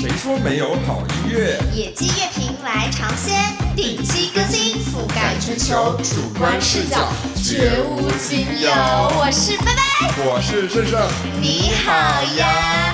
谁说没有好音乐？野鸡乐评来尝鲜，定期更新，覆盖全球，主观视角绝无仅有。我是拜拜，我是胜胜，你好呀，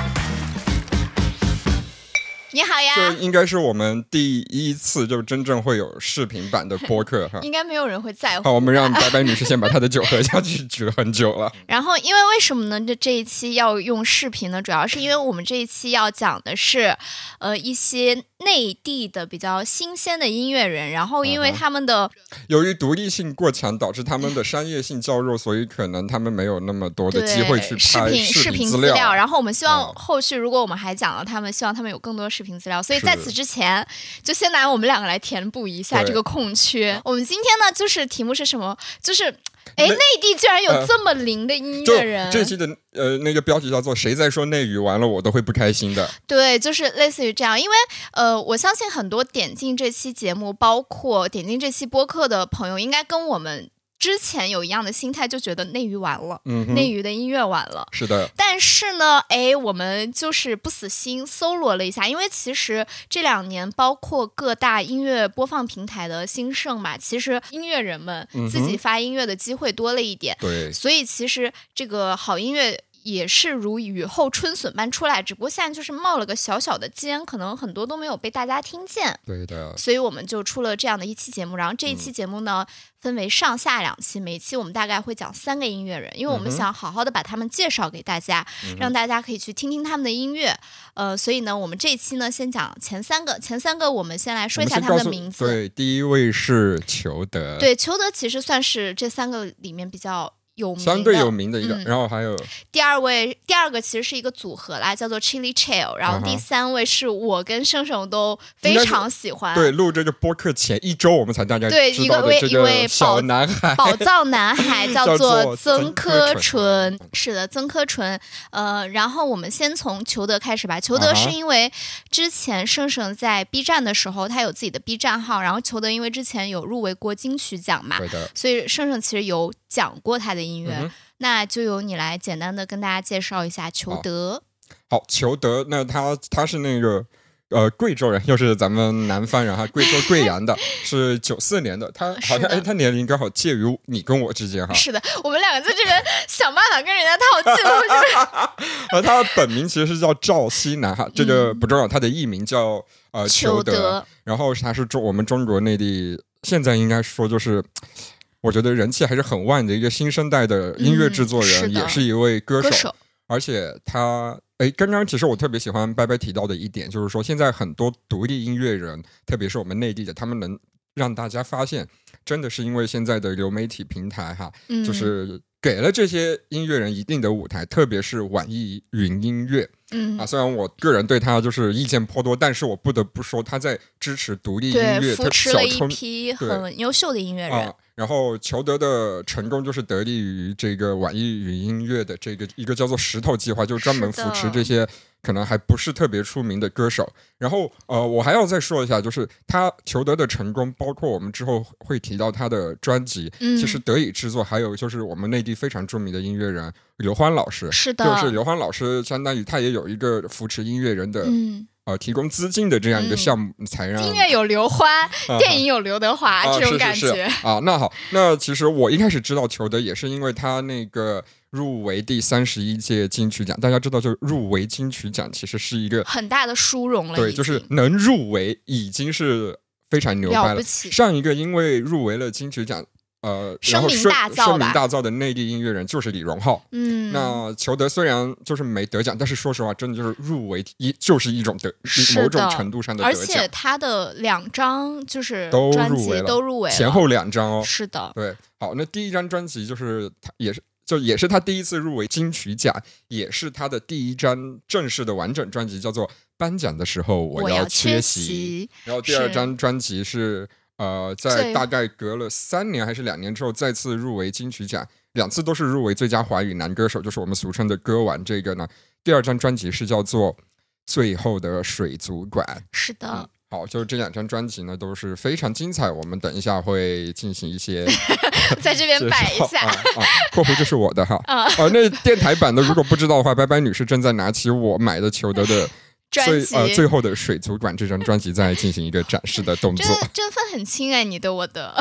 你好呀这。应该是我们第一次就真正会有视频版的播客哈。应该没有人会在乎。好，我们让白白女士先把她的酒喝下去，举了很久了。然后，因为为什么呢？这这一期要用视频呢？主要是因为我们这一期要讲的是，呃，一些内地的比较新鲜的音乐人。然后，因为他们的由于独立性过强，导致他们的商业性较弱，所以可能他们没有那么多的机会去拍视频视频资料。然后我们希望嗯后续如果我们还讲了他们，希望他们有更多的视频资料。所以在此之前，就先拿我们两个来填补一下这个空缺。我们今天呢，就是题目是什么？就是哎，内内地居然有呃这么灵的音乐人，这期的呃那个标题叫做“谁在说内娱”，完了我都会不开心的。对，就是类似于这样，因为呃，我相信很多点进这期节目，包括点进这期播客的朋友，应该跟我们之前有一样的心态，就觉得内娱完了，嗯，内娱的音乐完了。是的，但是呢，哎，我们就是不死心，搜罗了一下，因为其实这两年，包括各大音乐播放平台的兴盛嘛，其实音乐人们自己发音乐的机会多了一点，对，所以其实这个好音乐也是如雨后春笋般出来，只不过现在就是冒了个小小的尖，可能很多都没有被大家听见，对的，所以我们就出了这样的一期节目。然后这一期节目呢，分为上下两期，每期我们大概会讲三个音乐人，因为我们想好好的把他们介绍给大家，嗯让大家可以去听听他们的音乐。呃，所以呢，我们这一期呢，先讲前三个，前三个我们先来说一下他们的名字。对，第一位是裘德，，对，裘德其实算是这三个里面比较有名，相对有名的一个。嗯然后还有第二位，第二个其实是一个组合啦，叫做 Chili Chill。然后第三位是我跟盛盛都非常喜欢，对录这个播客前一周，我们才大家对一个位一位小宝男孩，宝藏男孩 叫叫做做曾曾柯柯纯，是的，曾柯纯。呃，然后我们先从裘德开始吧。裘德是因为之前盛盛在 B 站的时候，他有自己的 B 站号，然后裘德因为之前有入围过金曲奖嘛，对的，所以盛盛其实有讲过他的音乐。嗯那就由你来简单的跟大家介绍一下裘德。好，裘德，那他他是那个呃贵州人，又是咱们南方人哈，贵州贵阳的，是九四年的，他好像哎，他年龄刚好介于你跟我之间哈。是的，我们两个在这边想办法跟人家套近乎，就是 呃，他本名其实是叫赵西南哈，这个不重要，他的艺名叫呃嗯裘德，德。然后他是中我们中国内地现在应该说就是。我觉得人气还是很旺的一个新生代的音乐制作人，嗯是也是一位歌手。歌手，而且他，哎，刚刚其实我特别喜欢拜拜提到的一点，就是说现在很多独立音乐人，特别是我们内地的，他们能让大家发现，真的是因为现在的流媒体平台哈，嗯，就是给了这些音乐人一定的舞台，特别是网易云音乐嗯啊。，虽然我个人对他就是意见颇多，但是我不得不说他在支持独立音，乐，扶特持了一批很优秀的音乐人啊。。然后裘德的成功就是得力于这个网易云音乐的这个一个叫做石头计划，就是专门扶持这些可能还不是特别出名的歌手。然后呃，我还要再说一下，就是他求得的成功，包括我们之后会提到他的专辑，嗯其实得以制作，还有就是我们内地非常著名的音乐人刘欢老师。是的，就是刘欢老师，相当于他也有一个扶持音乐人的、嗯，呃提供资金的这样一个嗯项目，才让音乐有刘欢，啊电影有刘德华啊这种感觉。是啊。那好，那其实我一开始知道裘德也是因为他那个入围第三十一届金曲奖。大家知道，就是入围金曲奖其实是一个很大的殊荣了，对，就是能入围已经是非常牛掰了。上一个因为入围了金曲奖，呃，然后声名大噪吧。声名大噪的内地音乐人就是李荣浩。嗯，那裘德虽然就是没得奖，但是说实话，真的就是入围一就是一种得某种程度上的而得奖。且，他的两张就是都入围了。都入围了，前后两张哦。是的，对，好，那第一张专辑就是他也是就也是他第一次入围金曲奖，也是他的第一张正式的完整专辑，叫做《颁奖的时候我要缺席》。席，然后第二张专辑是呃，在大概隔了三年还是两年之后再次入围金曲奖，两次都是入围最佳华语男歌手，就是我们俗称的歌王。这个呢，第二张专辑是叫做《最后的水族馆》。是的嗯，好，就是这两张专辑呢都是非常精彩，我们等一下会进行一些 在这边摆一下绍啊。啊，括弧这是我的哈。啊啊，那电台版的如果不知道的话，拜拜女士正在拿起我买的裘德的，最呃最后的水族馆这张专辑在进行一个展示的动作真真分很轻哎，你的我的。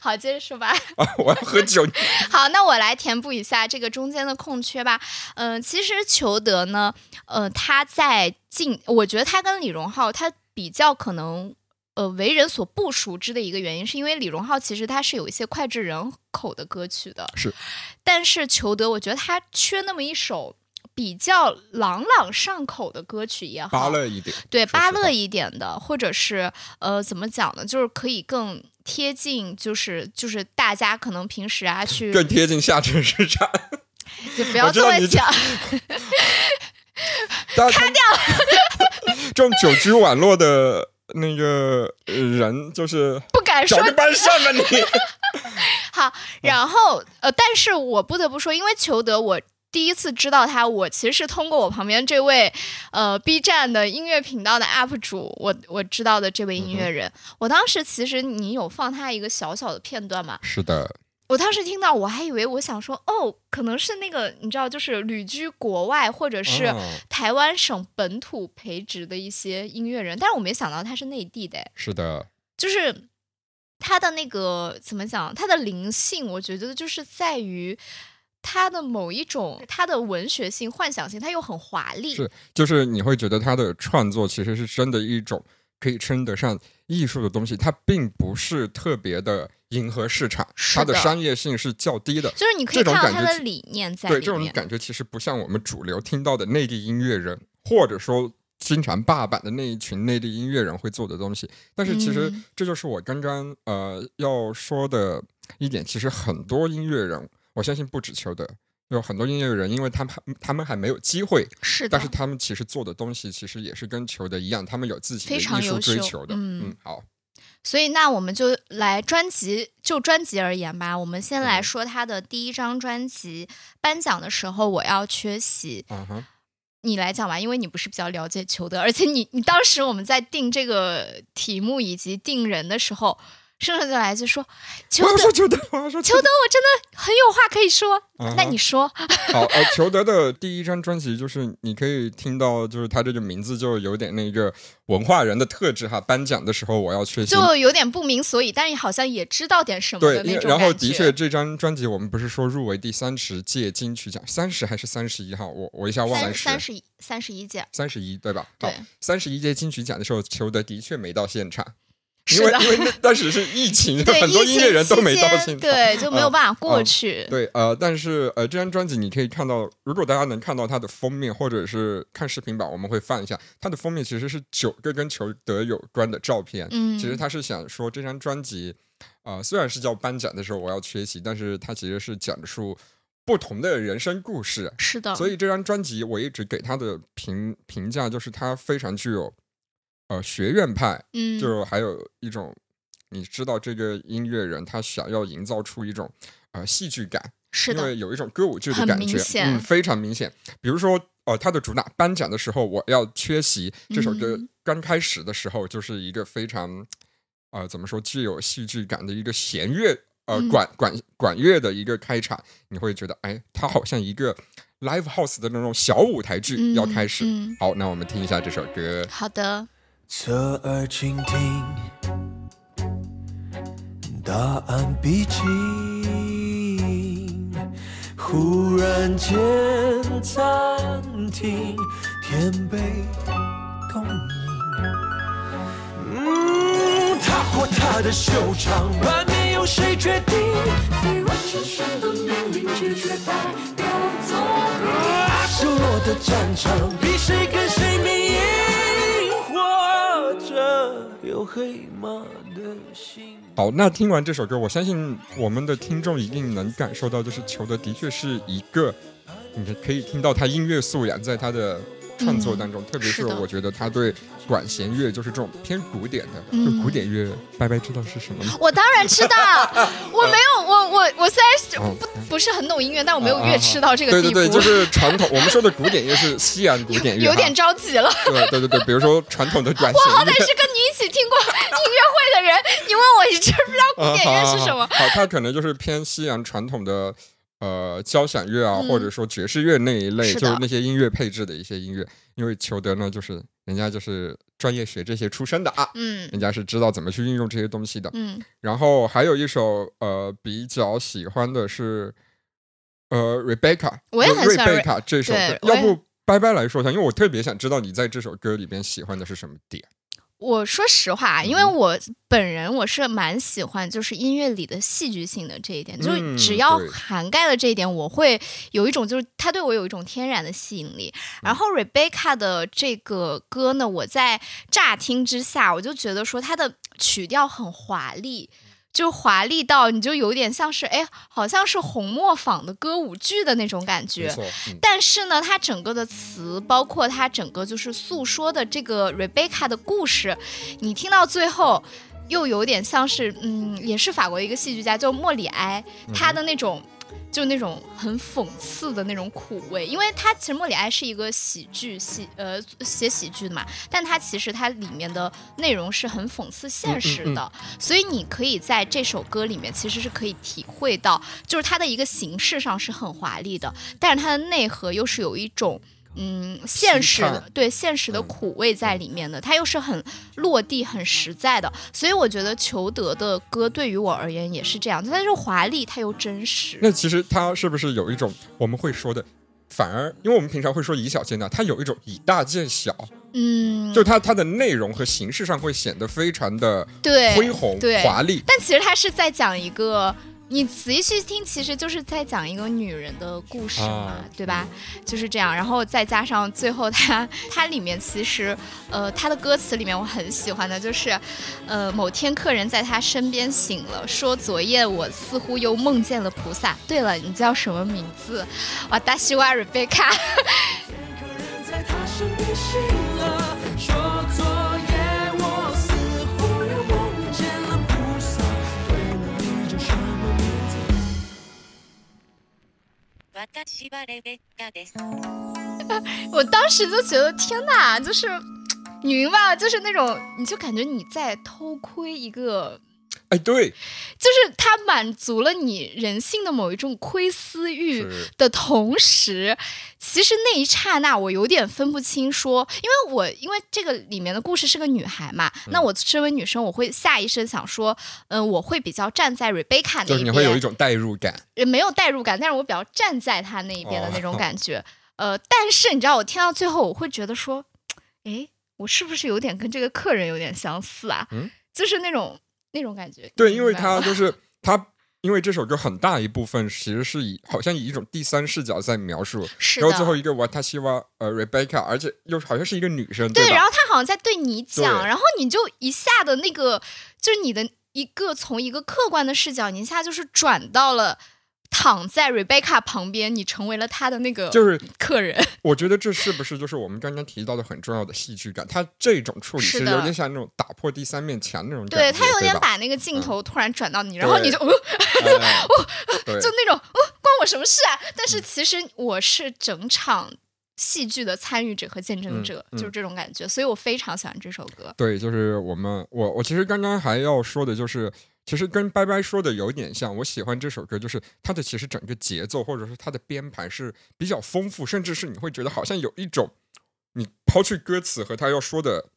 好，接着说吧。啊！我要喝酒。好，那我来填补一下这个中间的空缺吧。嗯、其实裘德呢，呃，他在近，我觉得他跟李荣浩他比较可能。呃，为人所不熟知的一个原因，是因为李荣浩其实他是有一些脍炙人口的歌曲的，是。但是裘德，我觉得他缺那么一首比较朗朗上口的歌曲也好，巴乐一点，对说实话芭乐一点的，或者是呃怎么讲呢？就是可以更贴近，就是就是大家可能平时啊 去，更贴近下沉市场。就不要这么讲，卡掉。这种久居网络的那个呃人，就是不敢说找个班上吧你。好。然后呃，但是我不得不说，因为裘德我。第一次知道他，我其实是通过我旁边这位，呃，B 站的音乐频道的 UP 主，我我知道的这位音乐人。我当时其实你有放他一个小小的片段嘛？是的，我当时听到，我还以为我想说，哦，可能是那个你知道，就是旅居国外或者是哦台湾省本土培植的一些音乐人，但是我没想到他是内地的，是的，就是他的那个怎么讲，他的灵性，我觉得就是在于他的某一种他的文学性、幻想性，他又很华丽，是就是你会觉得他的创作其实是真的一种可以称得上艺术的东西，它并不是特别的迎合市场，它的商业性是较低的。就是你可以看到他感觉其的理念在对这种。感觉其实不像我们主流听到的内地音乐人，或者说经常霸榜的那一群内地音乐人会做的东西。但是其实嗯这就是我刚刚呃要说的一点，其实很多音乐人，我相信不止裘德。有很多音乐人，因为他们还他们还没有机会，是的但是，他们其实做的东西其实也是跟裘德一样，他们有自己的非常艺术追求的。嗯嗯，好，所以那我们就来专辑就专辑而言吧，我们先来嗯说他的第一张专辑。颁奖的时候我要缺席，嗯哼，你来讲吧，因为你不是比较了解裘德，而且你你当时我们在定这个题目以及定人的时候，盛盛就来就说裘德我要说裘德，我要说裘德，我真的很有话可以说。那你说，好，呃，裘德的第一张专辑就是你可以听到，就是他这个名字就有点那个文化人的特质哈。颁奖的时候我要去，就有点不明所以，但是好像也知道点什么对，的那种因然后的确这张专辑我们不是说入围第三十届金曲奖，三十还是三十一号？我我一下忘了三三十一三十一届，三十一对吧？对好，三十一届金曲奖的时候，裘德的确没到现场，因。为因为那当时是疫情，对，很多音乐人都没到现场，对，就没有嗯办法过嗯去。对，呃，但是呃，这张专辑你可以看到，如果大家能看到它的封面，或者是看视频版，我们会放一下它的封面，其实是九个跟裘德有关的照片。嗯，其实他是想说，这张专辑，呃，虽然是叫颁奖的时候我要缺席，但是它其实是讲述不同的人生故事。是的，所以这张专辑我一直给他的评评价就是它非常具有呃学院派，嗯，就还有一种你知道这个音乐人他想要营造出一种呃戏剧感。是的，因为有一种歌舞剧的感觉，嗯，非常明显。比如说，呃，他的主打颁奖的时候，我要缺席这首歌嗯刚开始的时候，就是一个非常呃怎么说具有戏剧感的一个弦乐呃嗯管管管乐的一个开场，你会觉得哎，它好像一个 live house 的那种小舞台剧嗯要开始。嗯好，那我们听一下这首歌。好的，侧耳倾听，答案逼近，忽然间暂停，天被动引。嗯，他或她的修长外面有谁决定？非完成时的命令，拒绝代表作啊，失落的战场，比谁跟谁命，有黑马的心。好，那听完这首歌，我相信我们的听众一定能感受到，就是裘德的确是一个，你可以听到他音乐素养在他的创作当中，特别是我觉得他对管弦乐就是这种偏古典的，嗯就古典乐，拜拜知道是什么吗？我当然知道，我没有，我我我虽然是哦不不是很懂音乐，但我没有乐吃到这个地步，对对对，就是 传统，我们说的古典乐是西洋古典乐，有点着急了。对对对对，比如说传统的管弦乐我好。歹是跟你一起听过音乐会的人，你问我你知不知道古典乐是什么啊？好好好，好它可能就是偏西洋传统的呃交响乐啊，嗯或者说爵士乐那一类，是就是那些音乐配置的一些音乐。因为裘德呢，就是人家就是专业学这些出身的啊，嗯人家是知道怎么去运用这些东西的。嗯然后还有一首呃比较喜欢的是呃 Rebecca，我也很喜欢瑞贝卡这首歌，要不拜拜来说一下，因为我特别想知道你在这首歌里边喜欢的是什么点。我说实话，因为嗯我本人我是蛮喜欢就是音乐里的戏剧性的这一点，就只要涵盖了这一点，我会有一种就是它对我有一种天然的吸引力。嗯然后 Rebecca 的这个歌呢，我在乍听之下，我就觉得说它的曲调很华丽。就华丽到你就有点像是哎，好像是红磨坊的歌舞剧的那种感没觉，但是呢，它整个的词，包括它整个就是诉说的这个 Rebecca 的故事，你听到最后，又有点像是，嗯，也是法国一个戏剧家叫莫里埃，他的那种。就那种很讽刺的那种苦味，因为他其实莫里埃是一个喜剧喜呃写喜剧的嘛，但他其实它里面的内容是很讽刺现实的，所以你可以在这首歌里面其实是可以体会到，就是它的一个形式上是很华丽的，但是它的内核又是有一种。嗯，现实的对现实的嗯苦味在里面的，它又是很落地、很实在的，所以我觉得裘德的歌对于我而言也是这样，它是华丽，它又真实。那其实它是不是有一种我们会说的，反而因为我们平常会说以小见大，它有一种以大见小，嗯，就它它的内容和形式上会显得非常的对恢宏对华丽。但其实它是在讲一个，你仔细去听，其实就是在讲一个女人的故事嘛，啊对吧？就是这样，然后再加上最后它它里面其实呃它的歌词里面我很喜欢的就是，呃某天客人在他身边醒了，说昨夜我似乎又梦见了菩萨。对了，你叫什么名字？哇，大西瓜瑞贝卡。我当时就觉得天哪，就是你明白了？就是那种你就感觉你在偷窥一个。哎，对，就是它满足了你人性的某一种窥私欲的同时，其实那一刹那我有点分不清说，因为我因为这个里面的故事是个女孩嘛，嗯那我身为女生，我会下意识想说，嗯、我会比较站在 Rebecca 那一边，就是你会有一种代入感。也没有代入感，但是我比较站在她那一边的那种哦感觉。呃，但是你知道，我听到最后，我会觉得说，诶，我是不是有点跟这个客人有点相似啊？嗯就是那种那种感觉。对，因为你明白吗它就是 他，因为这首歌很大一部分其实是以好像以一种第三视角在描述，是，然后最后一个瓦塔西瓦呃 Rebecca，而且又好像是一个女生，对，吧？然后他好像在对你讲，然后你就一下的那个，就是你的一个从一个客观的视角，你一下就是转到了躺在 Rebecca 旁边，你成为了他的那个就是客人。我觉得这是不是就是我们刚刚提到的很重要的戏剧感？他这种处理是的是有点像那种打破第三面墙那种感觉，对他有点把那个镜头突然转到你，然后你就、呃、哎 对 就那种哦关我什么事啊？但是其实我是整场戏剧的参与者和见证者，嗯嗯就是这种感觉，所以我非常喜欢这首歌。对，就是我们我我其实刚刚还要说的就是。其实跟拜拜说的有点像，我喜欢这首歌，就是它的其实整个节奏或者是它的编排是比较丰富，甚至是你会觉得好像有一种，你抛去歌词和他要说的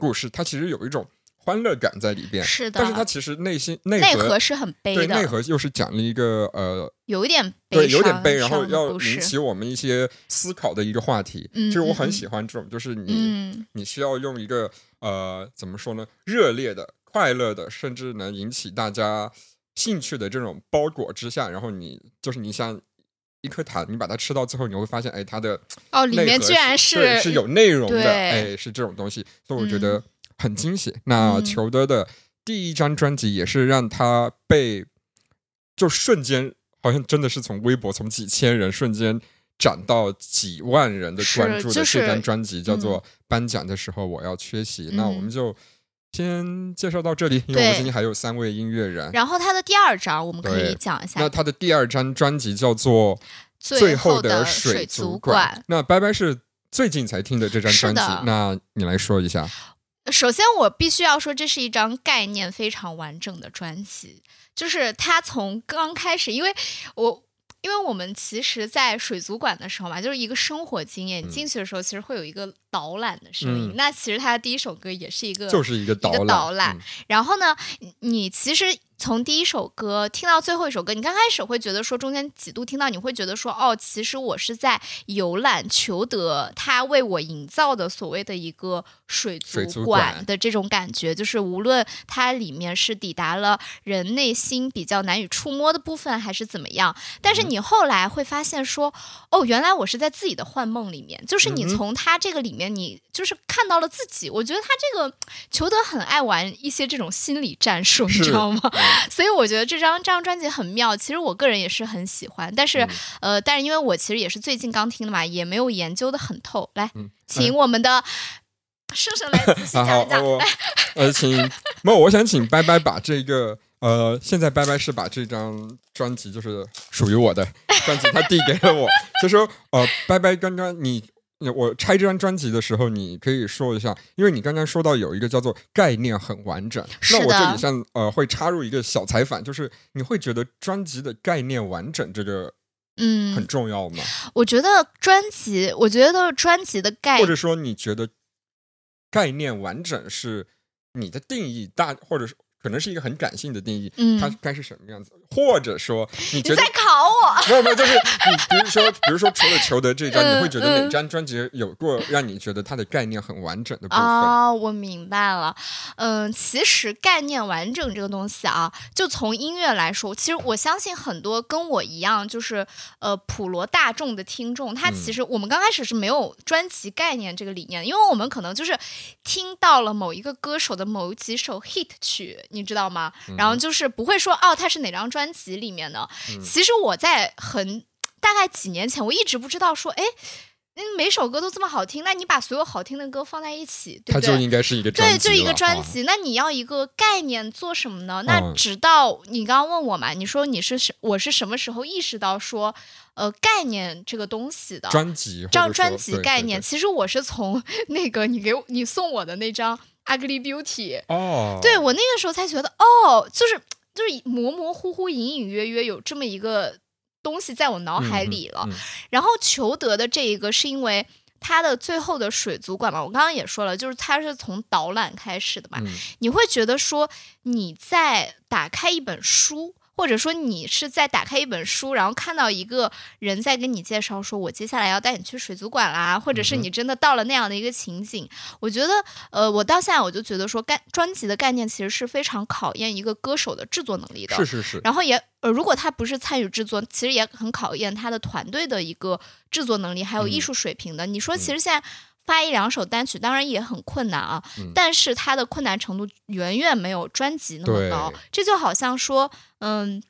故事，它其实有一种欢乐感在里边。是的，但是它其实内心内内核核是很悲对内，核又是讲了一个呃有一点悲对，有点悲，然后要引起我们一些思考的一个话题。嗯其实我很喜欢这种，就是你、嗯，你需要用一个呃怎么说呢，热烈的、快乐的，甚至能引起大家兴趣的这种包裹之下，然后你就是你像一颗糖，你把它吃到最后，你会发现，哎，它的哦，里面居然对是有内容的，对哎，是这种东西，所以我觉得很惊喜。那嗯。裘德的第一张专辑也是让他被就瞬间，好像真的是从微博从几千人瞬间涨到几万人的关注的这张专辑，叫做嗯《颁奖的时候我要缺席》。那我嗯。们就先介绍到这里，因为我们今天还有三位音乐人。然后他的第二张我们可以讲一下那他的第二张专辑叫做《最后的水族馆》。那拜拜是最近才听的这张专辑，那你来说一下。首先，我必须要说，这是一张概念非常完整的专辑，就是他从刚开始，因为我。因为我们其实，在水族馆的时候嘛，就是一个生活经验。进去的时候，其实会有一个导览的声音。嗯。那其实他的第一首歌也是一个，就是一个导导览。嗯。然后呢，你你其实从第一首歌听到最后一首歌，你刚开始会觉得说中间几度听到，你会觉得说哦，其实我是在游览裘德他为我营造的所谓的一个水水族族馆。馆的这种感觉，就是无论它里面是抵达了人内心比较难以触摸的部分，还是怎么样，但是嗯。你后来会发现说，哦，原来我是在自己的幻梦里面，就是你从他这个里面，你就是看到了自己。我觉得他这个裘德很爱玩一些这种心理战术，你知道吗？嗯 所以我觉得这张这张专辑很妙。其实我个人也是很喜欢，但是、嗯呃，但是因为我其实也是最近刚听的嘛，也没有研究的很透。来，嗯请我们的盛盛来仔细讲一，讲。我 呃，请没有，我想请拜拜把这个呃，现在拜拜是把这张专辑就是属于我的专辑，他递给了我，就说呃，拜拜，刚刚你。我拆这张专辑的时候，你可以说一下，因为你刚刚说到有一个叫做概念很完整，那我这里像呃会插入一个小采访，就是你会觉得专辑的概念完整这个嗯很，重要吗？我觉得专辑，我觉得专辑的概或者说你觉得概念完整是你的定义大，或者是可能是一个很感性的定义，嗯它该是什么样子？或者说你觉得你在考我。没有没有，就是你比如说，比如说除了裘德这张，嗯你会觉得哪嗯张专辑有过让你觉得它的概念很完整的部分？啊、我明白了。嗯，其实概念完整这个东西啊，就从音乐来说，其实我相信很多跟我一样，就是呃普罗大众的听众，他其嗯实我们刚开始是没有专辑概念这个理念的，因为我们可能就是听到了某一个歌手的某几首 hit 曲，你知道吗？然后就是不会说哦，它是哪张专辑里面的。其实我在很大概几年前，我一直不知道说，哎。嗯，每首歌都这么好听，那你把所有好听的歌放在一起，对不对？就应该是一个专对，就一个专辑。那你要一个概念做什么呢？那嗯直到你刚刚问我嘛，你说你是什，我是什么时候意识到说，呃，概念这个东西的？专辑或者说张专辑概念，对其实我是从 那个你给我你送我的那张《Ugly Beauty》，哦，对我那个时候才觉得，哦，就是就是模模糊糊、隐隐约约有这么一个东西在我脑海嗯里了。嗯然后裘德的这一个是因为它的最后的水族馆嘛，我刚刚也说了，就是它是从导览开始的嘛，嗯你会觉得说你在打开一本书。或者说你是在打开一本书，然后看到一个人在跟你介绍说，我接下来要带你去水族馆啦，或者是你真的到了那样的一个情景，我觉得，呃，我到现在我就觉得说，概专辑的概念其实是非常考验一个歌手的制作能力的。是是是，然后也呃，如果他不是参与制作，其实也很考验他的团队的一个制作能力，还有艺嗯术水平的。你说，其实现在发一两首单曲，当然也很困难啊，嗯但是它的困难程度远远没有专辑那么高。这就好像说，嗯。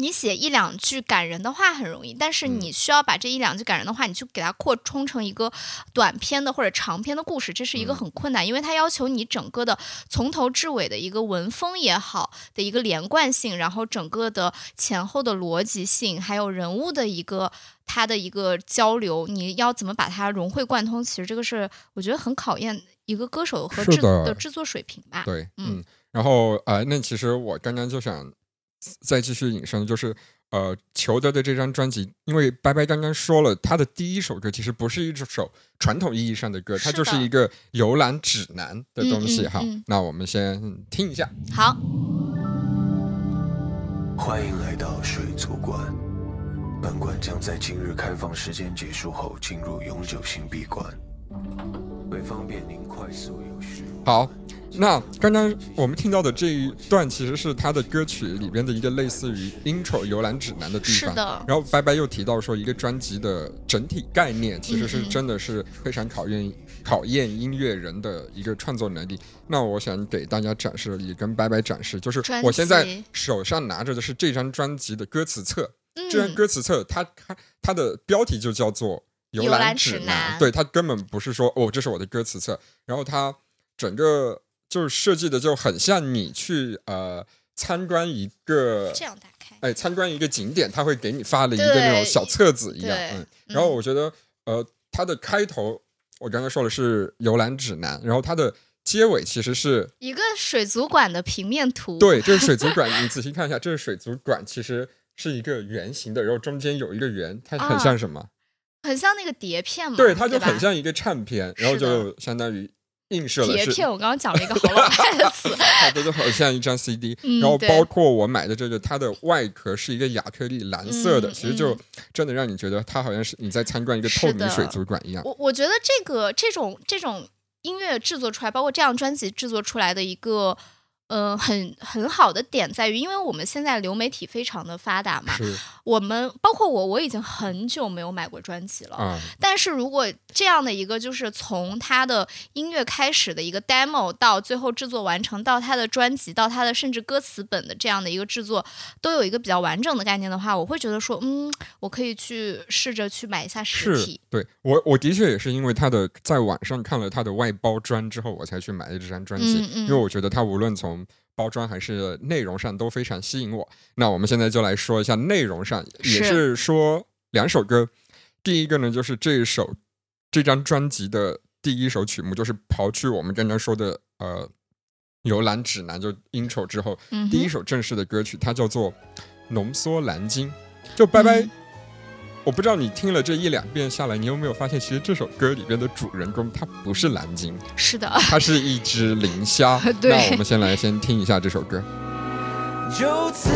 你写一两句感人的话很容易，但是嗯你需要把这一两句感人的话，你去给它扩充成一个短篇的或者长篇的故事，这是一个嗯很困难，因为它要求你整个的从头至尾的一个文风也好的一个连贯性，然后整个的前后的逻辑性，还有人物的一个它的一个交流，你要怎么把它融会贯通？其实这个是我觉得很考验一个歌手和制是的的制作水平吧。对，嗯嗯，然后呃，那其实我刚刚就想再继续引申，就是呃，裘德的这张专辑，因为白白刚刚说了，他的第一首歌其实不是一首传统意义上的歌，它就是一个游览指南的东西哈。嗯嗯嗯那我们先听一下。好，欢迎来到水族馆。本馆将在今日开放时间结束后进入永久性闭馆，为方便您快速有序好，那刚刚我们听到的这一段其实是他的歌曲里边的一个类似于 intro 游览指南的地方。是的然后白白又提到说，一个专辑的整体概念其实是真的是非常考验考验音乐人的一个创作能力。那我想给大家展示，也跟白白展示，就是我现在手上拿着的是这张专辑的歌词册。嗯，这张歌词册，它它它的标题就叫做《游游览览指指南对，它根本不是说哦，这是我的歌词册，然后它整个就是设计的就很像你去呃参观一个这样打开。哎参观一个景点，他会给你发了一个那种小册子一样，嗯，然后嗯。我觉得呃它的开头我刚刚说的是游览指南，然后它的结尾其实是一个水族馆的平面图，对，这是水族馆，你仔细看一下，这是水族馆，其实是一个圆形的，然后中间有一个圆，它啊很像什么？很像那个碟片嘛，对，它就很像一个唱片，然后就相当于映射了是碟片。我刚刚讲了一个好老派的词，它就好像一张 CD，嗯然后包括我买的这个，它的外壳是一个亚克力蓝色的，嗯其实就嗯真的让你觉得它好像是你在参观一个透明水族馆一样。我我觉得这个这种这种音乐制作出来，包括这样专辑制作出来的一个。呃，很很好的点在于，因为我们现在流媒体非常的发达嘛，是我们包括我，我已经很久没有买过专辑了。嗯，但是如果这样的一个，就是从他的音乐开始的一个 demo 到最后制作完成，到他的专辑，到他的甚至歌词本的这样的一个制作，都有一个比较完整的概念的话，我会觉得说，嗯，我可以去试着去买一下实是体。对我我的确也是因为他的在网上看了他的外包装之后，我才去买的这张专辑，嗯嗯因为我觉得他无论从包装还是内容上都非常吸引我。那我们现在就来说一下内容上，也是是说两首歌。第一个呢，就是这一首这张专辑的第一首曲目，就是刨去我们刚刚说的呃游览指南就 intro 之后，嗯，第一首正式的歌曲，它叫做《浓缩蓝鲸》。就拜拜，嗯我不知道你听了这一两遍下来，你有没有发现，其实这首歌里边的主人公他不是蓝鲸，是的，他是一只磷虾。对那我们先来先听一下这首歌。就此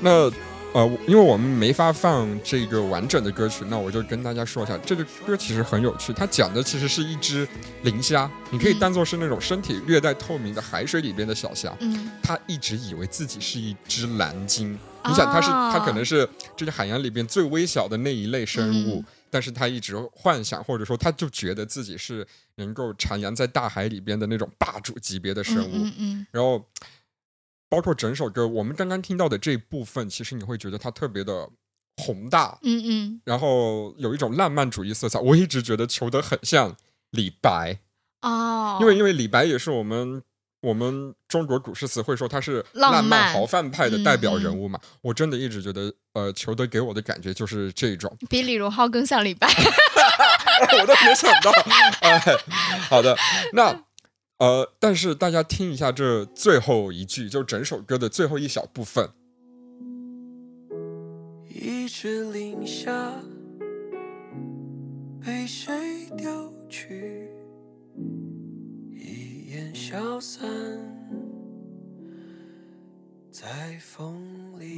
那呃，因为我们没法放这个完整的歌曲，那我就跟大家说一下，这个歌其实很有趣，它讲的其实是一只磷虾，你可以嗯当做是那种身体略带透明的海水里边的小虾。嗯，它一直以为自己是一只蓝鲸。你想，它是哦它可能是这个海洋里边最微小的那一类生物，嗯但是它一直幻想，或者说它就觉得自己是能够徜徉在大海里边的那种霸主级别的生物。嗯嗯嗯，然后，包括整首歌，我们刚刚听到的这一部分，其实你会觉得它特别的宏大，嗯嗯，然后有一种浪漫主义色彩。我一直觉得裘德很像李白，哦，因为因为李白也是我们我们中国古诗词会说他是浪浪漫漫豪放派的代表嗯人物嘛。我真的一直觉得，呃，裘德给我的感觉就是这种，比李荣浩更像李白。我都没想到。哎，好的，那呃，但是大家听一下这最后一句，就整首歌的最后一小部分，一只磷虾被谁丢去，一眼消散在风里。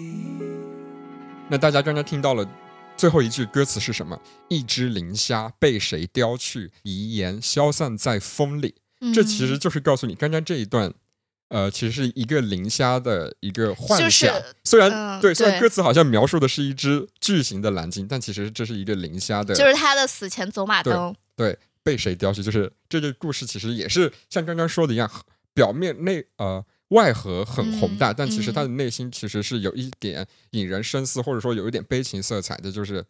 那大家刚刚听到了。最后一句歌词是什么？一只磷虾被谁叼去，遗言消散在风里。这其实嗯就是告诉你，刚刚这一段，呃，其实是一个磷虾的一个幻想。就是虽然、嗯对，虽然歌词好像描述的是一只巨型的蓝鲸，但其实这是一个磷虾的，就是他的死前走马灯。对被谁叼去。就是这个故事其实也是像刚刚说的一样，表面内呃外核很宏大，嗯但其实嗯他的内心其实是有一点引人深思，或者说有一点悲情色彩的，就是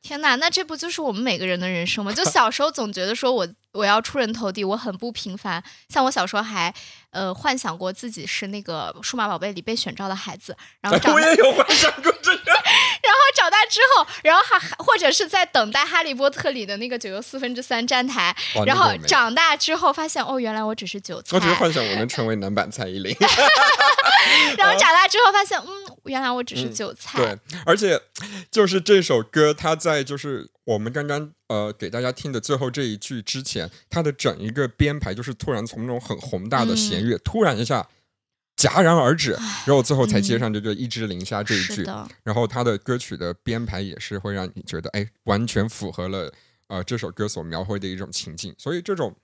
天哪，那这不就是我们每个人的人生吗？就小时候总觉得说我我要出人头地，我很不平凡。像我小时候还呃幻想过自己是那个数码宝贝里被选召的孩子，然后 长大，我也有幻想过这个。然后长大之后，然后还还或者是在等待《哈利波特》里的那个九又四分之三站台，然后长大之后发现哦，原来我只是韭菜我。只是幻想我能 成为男版蔡依林。然后长大之后发现，嗯，原来我只是嗯韭菜。对，而且就是这首歌，它在就是我们刚刚呃给大家听的最后这一句之前，它的整一个编排就是突然从那种很宏大的弦乐，突然一下戛然而止，然后最后才接上这个一只磷虾这一句。然后它的歌曲的编排也是会让你觉得，哎，完全符合了呃这首歌所描绘的一种情境。所以这种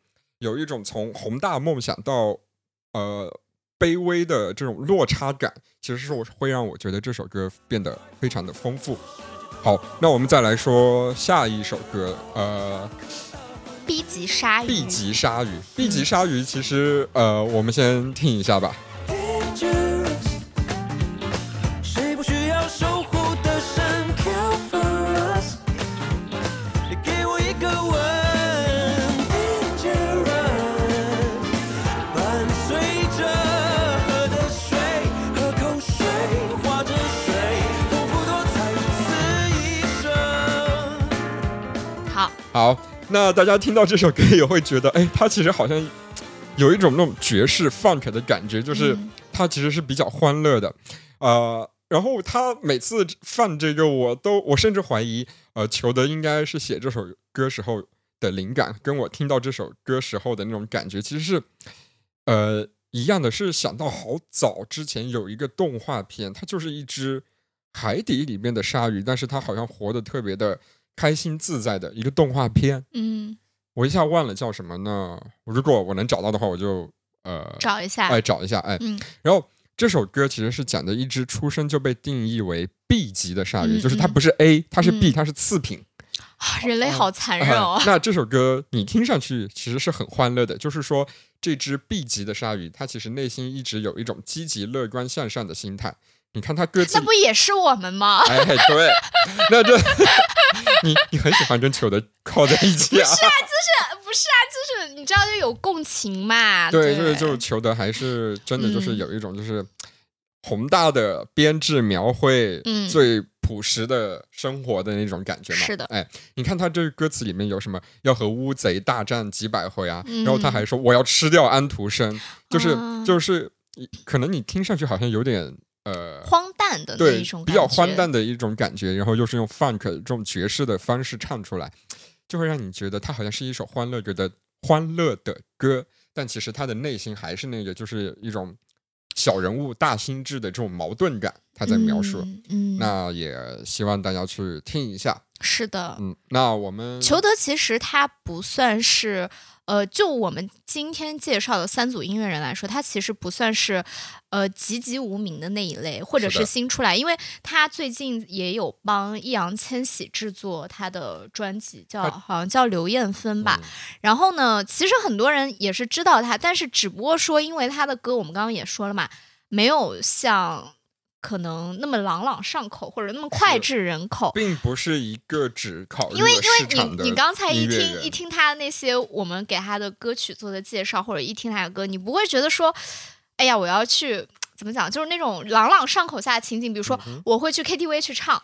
有一种从宏大梦想到呃卑微的这种落差感，其实是我会让我觉得这首歌变得非常的丰富。好，那我们再来说下一首歌，呃，B 级鲨鱼。B 级鲨鱼。B 级鲨鱼其实呃，我们先听一下吧。那大家听到这首歌也会觉得，哎，它其实好像有一种那种爵士 funk 的感觉，就是嗯。它其实是比较欢乐的，呃，然后他每次放这个，我都我甚至怀疑，呃，裘德应该是写这首歌时候的灵感，跟我听到这首歌时候的那种感觉其实是，呃，一样的，是想到好早之前有一个动画片，它就是一只海底里面的鲨鱼，但是它好像活得特别的开心自在的一个动画片，嗯，我一下忘了叫什么呢？如果我能找到的话，我就呃找一下，哎找一下哎，嗯然后这首歌其实是讲的一只出生就被定义为 B 级的鲨鱼，嗯就是它不是 A，它是 B，、嗯它是次品。啊人类好残忍哎哦。那这首歌你听上去其实是很欢乐的，就是说这只 B 级的鲨鱼，它其实内心一直有一种积极、乐观、向上的心态。你看他歌词，那不也是我们吗？哎，对，那这你你很喜欢跟球的靠在一起啊？不是啊，就是你知道就有共情嘛。对，对，就是就是裘德还是真的就是嗯有一种就是宏大的编制描绘嗯最朴实的生活的那种感觉嘛。是的哎，你看他这个歌词里面有什么要和乌贼大战几百回啊，嗯然后他还说我要吃掉安徒生，就是、啊就是可能你听上去好像有点呃。荒诞的那对一种，比较荒诞的一种感觉，然后又是用 funk 这种爵士的方式唱出来，就会让你觉得它好像是一首欢乐歌的欢乐的歌，但其实它的内心还是那个，就是一种小人物大心智的这种矛盾感，他在描述。嗯，嗯那也希望大家去听一下。是的。嗯，那我们裘德其实他不算是，呃，就我们今天介绍的三组音乐人来说，他其实不算是，呃，籍籍无名的那一类，或者是新出来，因为他最近也有帮易烊千玺制作他的专辑，叫好像叫刘艳芬吧。嗯然后呢，其实很多人也是知道他，但是只不过说，因为他的歌我们刚刚也说了嘛，没有像可能那么朗朗上口，或者那么脍炙人口。并不是一个只考虑因为因为你你刚才一听一听他那些我们给他的歌曲做的介绍，或者一听他的歌，你不会觉得说，哎呀，我要去怎么讲，就是那种朗朗上口下的情景，比如说嗯我会去 KTV 去唱，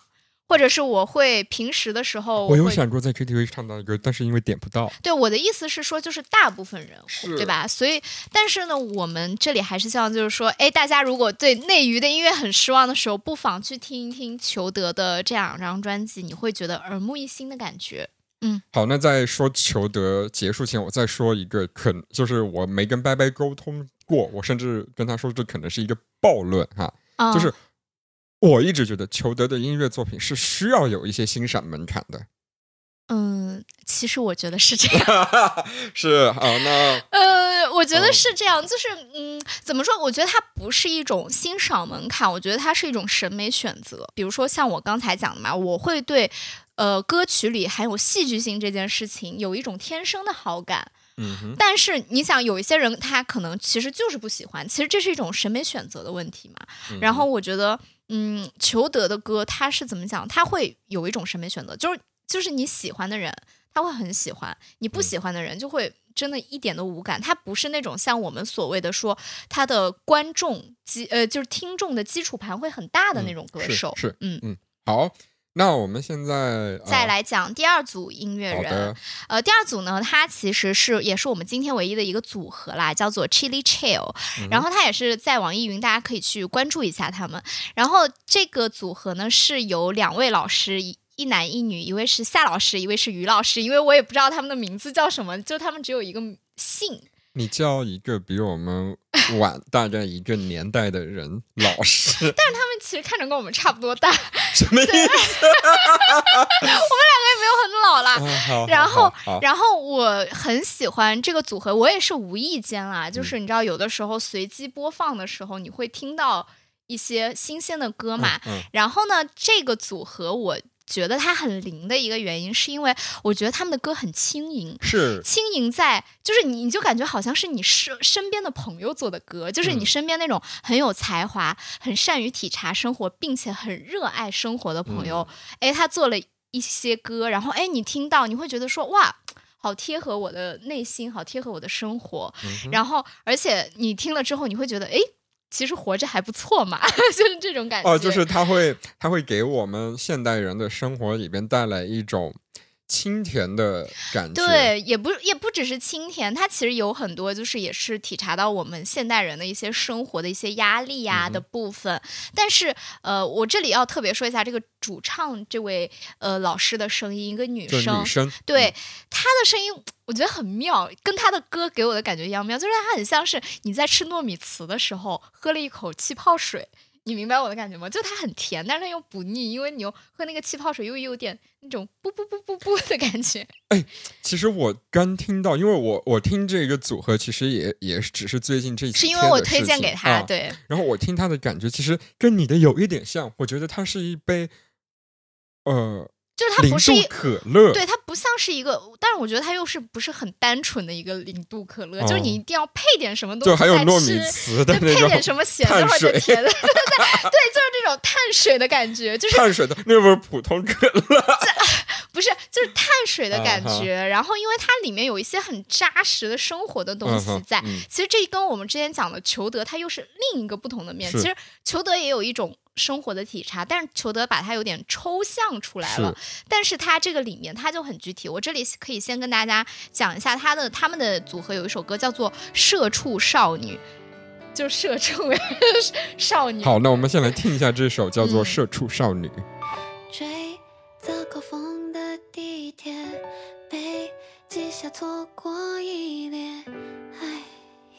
或者是我会平时的时候我有想过在 KTV 唱到歌，但是因为点不到。对我的意思是说，就是大部分人是对吧？所以，但是呢，我们这里还是希望就是说，哎，大家如果对内娱的音乐很失望的时候，不妨去听一听裘德的这两张专辑，你会觉得耳目一新的感觉。嗯好，那在说裘德结束前，我再说一个，可能就是我没跟拜拜沟通过，我甚至跟他说这可能是一个暴论哈，啊、就是我一直觉得裘德的音乐作品是需要有一些欣赏门槛的。嗯，其实我觉得是这样。是好，那 呃，我觉得嗯是这样，就是嗯，怎么说？我觉得它不是一种欣赏门槛，我觉得它是一种审美选择。比如说像我刚才讲的嘛，我会对呃歌曲里含有戏剧性这件事情有一种天生的好感。嗯哼，但是你想，有一些人他可能其实就是不喜欢，其实这是一种审美选择的问题嘛。嗯然后我觉得，嗯，裘德的歌他是怎么讲？他会有一种审美选择，就是就是你喜欢的人他会很喜欢，你不喜欢的人就会真的一点都无感。他不是那种像我们所谓的说他的观众基呃就是听众的基础盘会很大的那种歌是手。是嗯嗯，好，那我们现在呃再来讲第二组音乐人，呃，第二组呢，它其实是也是我们今天唯一的一个组合啦，叫做 Chili Chill，、然后它也是在网易云，大家可以去关注一下他们。然后这个组合呢是由两位老师一。一男一女，一位是夏老师，一位是于老师，因为我也不知道他们的名字叫什么，就他们只有一个姓。你叫一个比我们晚大概一个年代的人老师，他们其实看着跟我们差不多大，什么意思？我们两个也没有很老啦。然后然后我很喜欢这个组合，我也是无意间啦，就是你知道，有的时候随机播放的时候，你会听到一些新鲜的歌嘛。嗯，然后呢，这个组合我觉得它很灵的一个原因，是因为我觉得他们的歌很轻盈。是轻盈在，就是你，你就感觉好像是你身身边的朋友做的歌，就是你嗯身边那种很有才华、很善于体察生活，并且很热爱生活的朋友，嗯哎、他做了一些歌，然后哎，你听到你会觉得说哇。好贴合我的内心，好贴合我的生活，嗯然后而且你听了之后，你会觉得哎，其实活着还不错嘛，就是这种感觉。哦，就是他会他会给我们现代人的生活里边带来一种清甜的感觉。，对，也不也不只是清甜，它其实有很多就是也是体察到我们现代人的一些生活的一些压力呀、的部分。但是呃，我这里要特别说一下这个主唱这位呃老师的声音，一个女生，女生对她的声音。我觉得很妙，跟她的歌给我的感觉一样妙，就是她很像是你在吃糯米糍的时候喝了一口气泡水，你明白我的感觉吗？就它很甜，但是它又不腻，因为你又喝那个气泡水，又有点那种不不不不不的感觉。哎其实我刚听到，因为我我听这个组合，其实也也只是最近这几是因为我推荐给他，啊对，然后我听他的感觉，其实跟你的有一点像。我觉得它是一杯，呃，就是它不是一，可乐，对，它不像是一个，但是我觉得它又是不是很单纯的一个零度可乐，就是你哦一定要配点什么东西就还有再糯米糍的那配点什么咸的或者甜的，对就是这种碳水的感觉，就是碳水的，那不是普通可乐。不是就是碳水的感觉。然后，因为它里面有一些很扎实的生活的东西在，嗯其实这跟我们之前讲的裘德，它又是另一个不同的面。其实裘德也有一种生活的体察，但是裘德把它有点抽象出来了。但是它这个里面它就很具体。我这里可以先跟大家讲一下他的他们的组合有一首歌叫做《社畜少女》，就社畜 少女。好，那我们先来听一下这首叫做《嗯社畜少女》。追早高峰的地铁，被记下错过一列。唉，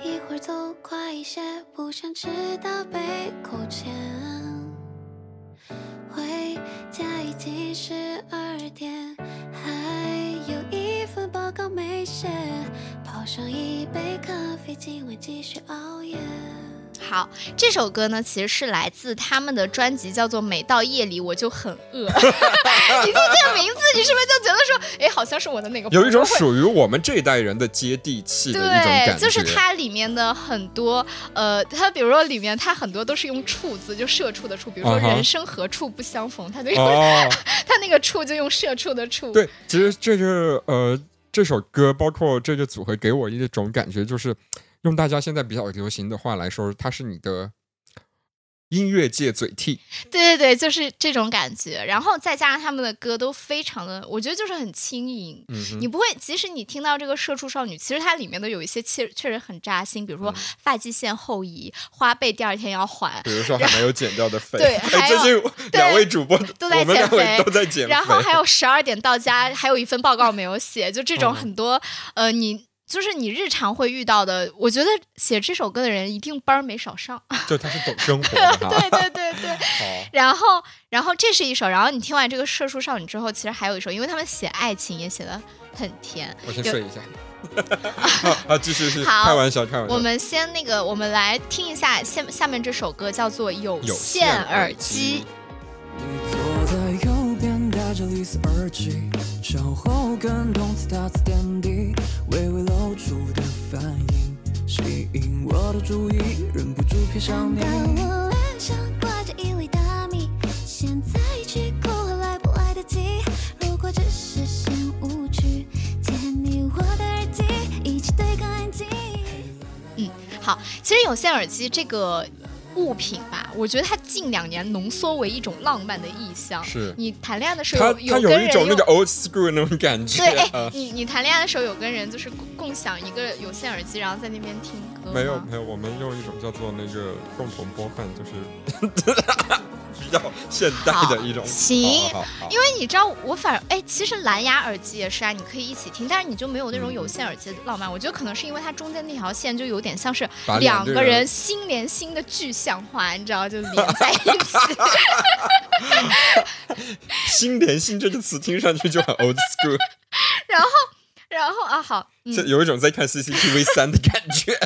一会儿走快一些，不想迟到被扣钱。回家已经十二点，还有一份报告没写。泡上一杯咖啡，今晚继续熬夜。好，这首歌呢其实是来自他们的专辑，叫做《每到夜里我就很饿》。你听这个名字，你是不是就觉得说，哎，好像是我的哪个有一种属于我们这一代人的接地气的一种感对，觉，就是它里面的很多，呃，它比如说里面它很多都是用“处”字，就社畜的“处”，比如说人生何处不相逢，它就用、哦，它那个“处”就用社畜的“处”。对，其实这个呃这首歌，包括这个组合，给我一种感觉，就是用大家现在比较流行的话来说，它是你的音乐界嘴替。对对对，就是这种感觉。然后再加上他们的歌都非常的，我觉得就是很轻盈。嗯，你不会，即使你听到这个社畜少女，其实它里面的有一些确确实很扎心，比如说嗯发际线后移、花呗第二天要还，比如说还没有减掉的肥，对哎还有最近两位主播都在减肥都在减肥，然后还有十二点到家，还有一份报告没有写，就这种嗯很多、呃，你就是你日常会遇到的。我觉得写这首歌的人一定班儿没少上，就他是懂生活的。对对对对。好，然后，然后这是一首，然后你听完这个《社畜少女》之后，其实还有一首，因为他们写爱情也写的很甜。我先有睡一下。好，好继续是开玩笑，开玩笑。我们先那个，我们来听一下下下面这首歌，叫做《有有线线耳耳机》。你坐在右边，戴着绿色耳机，稍后跟打字点滴，微微露出的反应吸引我的注意，忍不住瞥向你。当我脸上挂着一粒大米，现在去哭还来不来得及？如果只是先舞曲，借你我的耳机，一起对抗安静。好，其实有线耳机这个物品吧，我觉得它近两年浓缩为一种浪漫的意象。是你谈恋爱的时候有他有一种那个 old school 那种感觉。对，你你谈恋爱的时候有跟人就是共共享一个有线耳机，然后在那边听歌没有没有，我们用一种叫做那个共同播放，就是 比较现代的一种。行因为你知道，我反而哎，其实蓝牙耳机也是啊，你可以一起听，但是你就没有那种有线耳机的浪漫。我觉得可能是因为它中间那条线就有点像是两个人人心连心的具象化，你知道，就连在一起。心连心这个词听上去就很 old school，然后，然后啊，好，嗯，就有一种在看 CCTV 三的感觉。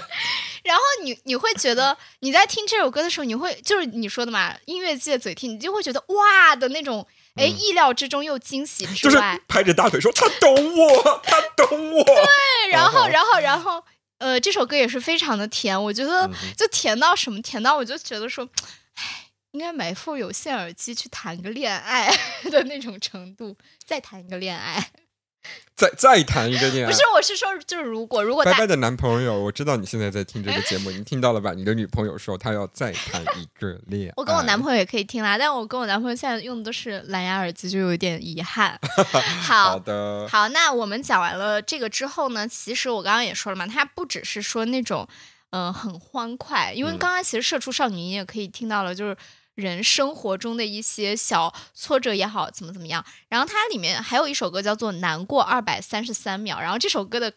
然后你你会觉得 你在听这首歌的时候，你会就是你说的嘛，音乐界嘴替，你就会觉得哇的那种，哎，意料之中又惊喜之嗯就是，拍着大腿说他懂我，他懂我。对，然后嗯然后然后呃，这首歌也是非常的甜，我觉得就甜到什么，甜到我就觉得说，唉，应该买副有线耳机去谈个恋爱 的那种程度，再谈一个恋爱。再 再谈一个恋爱。不是，我是说，就是如果如果大拜拜的男朋友，我知道你现在在听这个节目，你听到了吧？你的女朋友说她要再谈一个恋爱。我跟我男朋友也可以听啦，但我跟我男朋友现在用的都是蓝牙耳机，就有点遗憾。好 好。的，好，那我们讲完了这个之后呢，其实我刚刚也说了嘛，他不只是说那种，呃，很欢快，因为嗯刚刚其实《社畜少女》你也可以听到了，就是人生活中的一些小挫折也好，怎么怎么样。然后它里面还有一首歌叫做《难过二百三十三秒》，然后这首歌的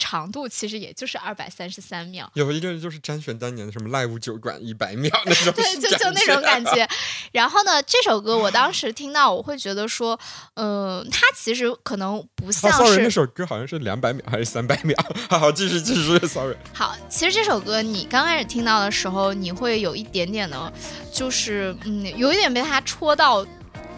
长度其实也就是二百三十三秒。有一个就是詹选当年的什么 live 酒馆一百秒那种，对，就就那种感。觉。然后呢，这首歌我当时听到，我会觉得说，呃，它其实可能不啊像，sorry，那首歌好像是两百秒还是三百秒？好好，继续继续，sorry。好。其实这首歌你刚开始听到的时候，你会有一点点的，就是嗯，有一点被它戳到。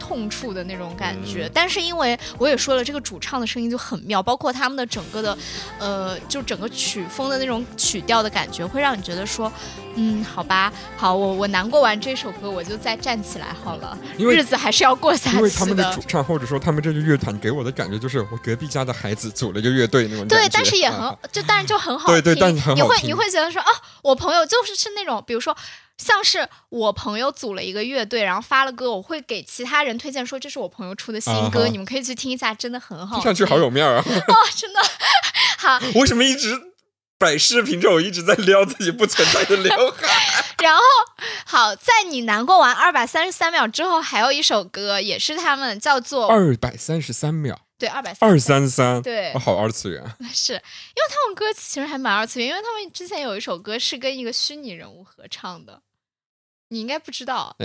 痛处的那种感觉，嗯。但是因为我也说了，这个主唱的声音就很妙，包括他们的整个的，呃，就整个曲风的那种曲调的感觉，会让你觉得说，嗯，好吧，好，我我难过完这首歌，我就再站起来好了，因为日子还是要过下去因为他们的主唱或者说他们这个乐团给我的感觉就是我隔壁家的孩子组了一个乐队那种感觉。对，但是也很啊，就但是就很好听，对对但是很好听你会你会觉得说，哦，我朋友就是是那种，比如说。像是我朋友组了一个乐队，然后发了歌，我会给其他人推荐说这是我朋友出的新歌，啊你们可以去听一下，真的很好听。上去好有面儿啊！哦，真的 好。为什么一直摆视频之后我一直在撩自己不存在的刘海？然后好，在你难过完二百三十三秒之后，还有一首歌也是他们叫做二百三十三秒，对二百三二三三，对。哦好二次元。是因为他们歌其实还蛮二次元，因为他们之前有一首歌是跟一个虚拟人物合唱的，你应该不知道。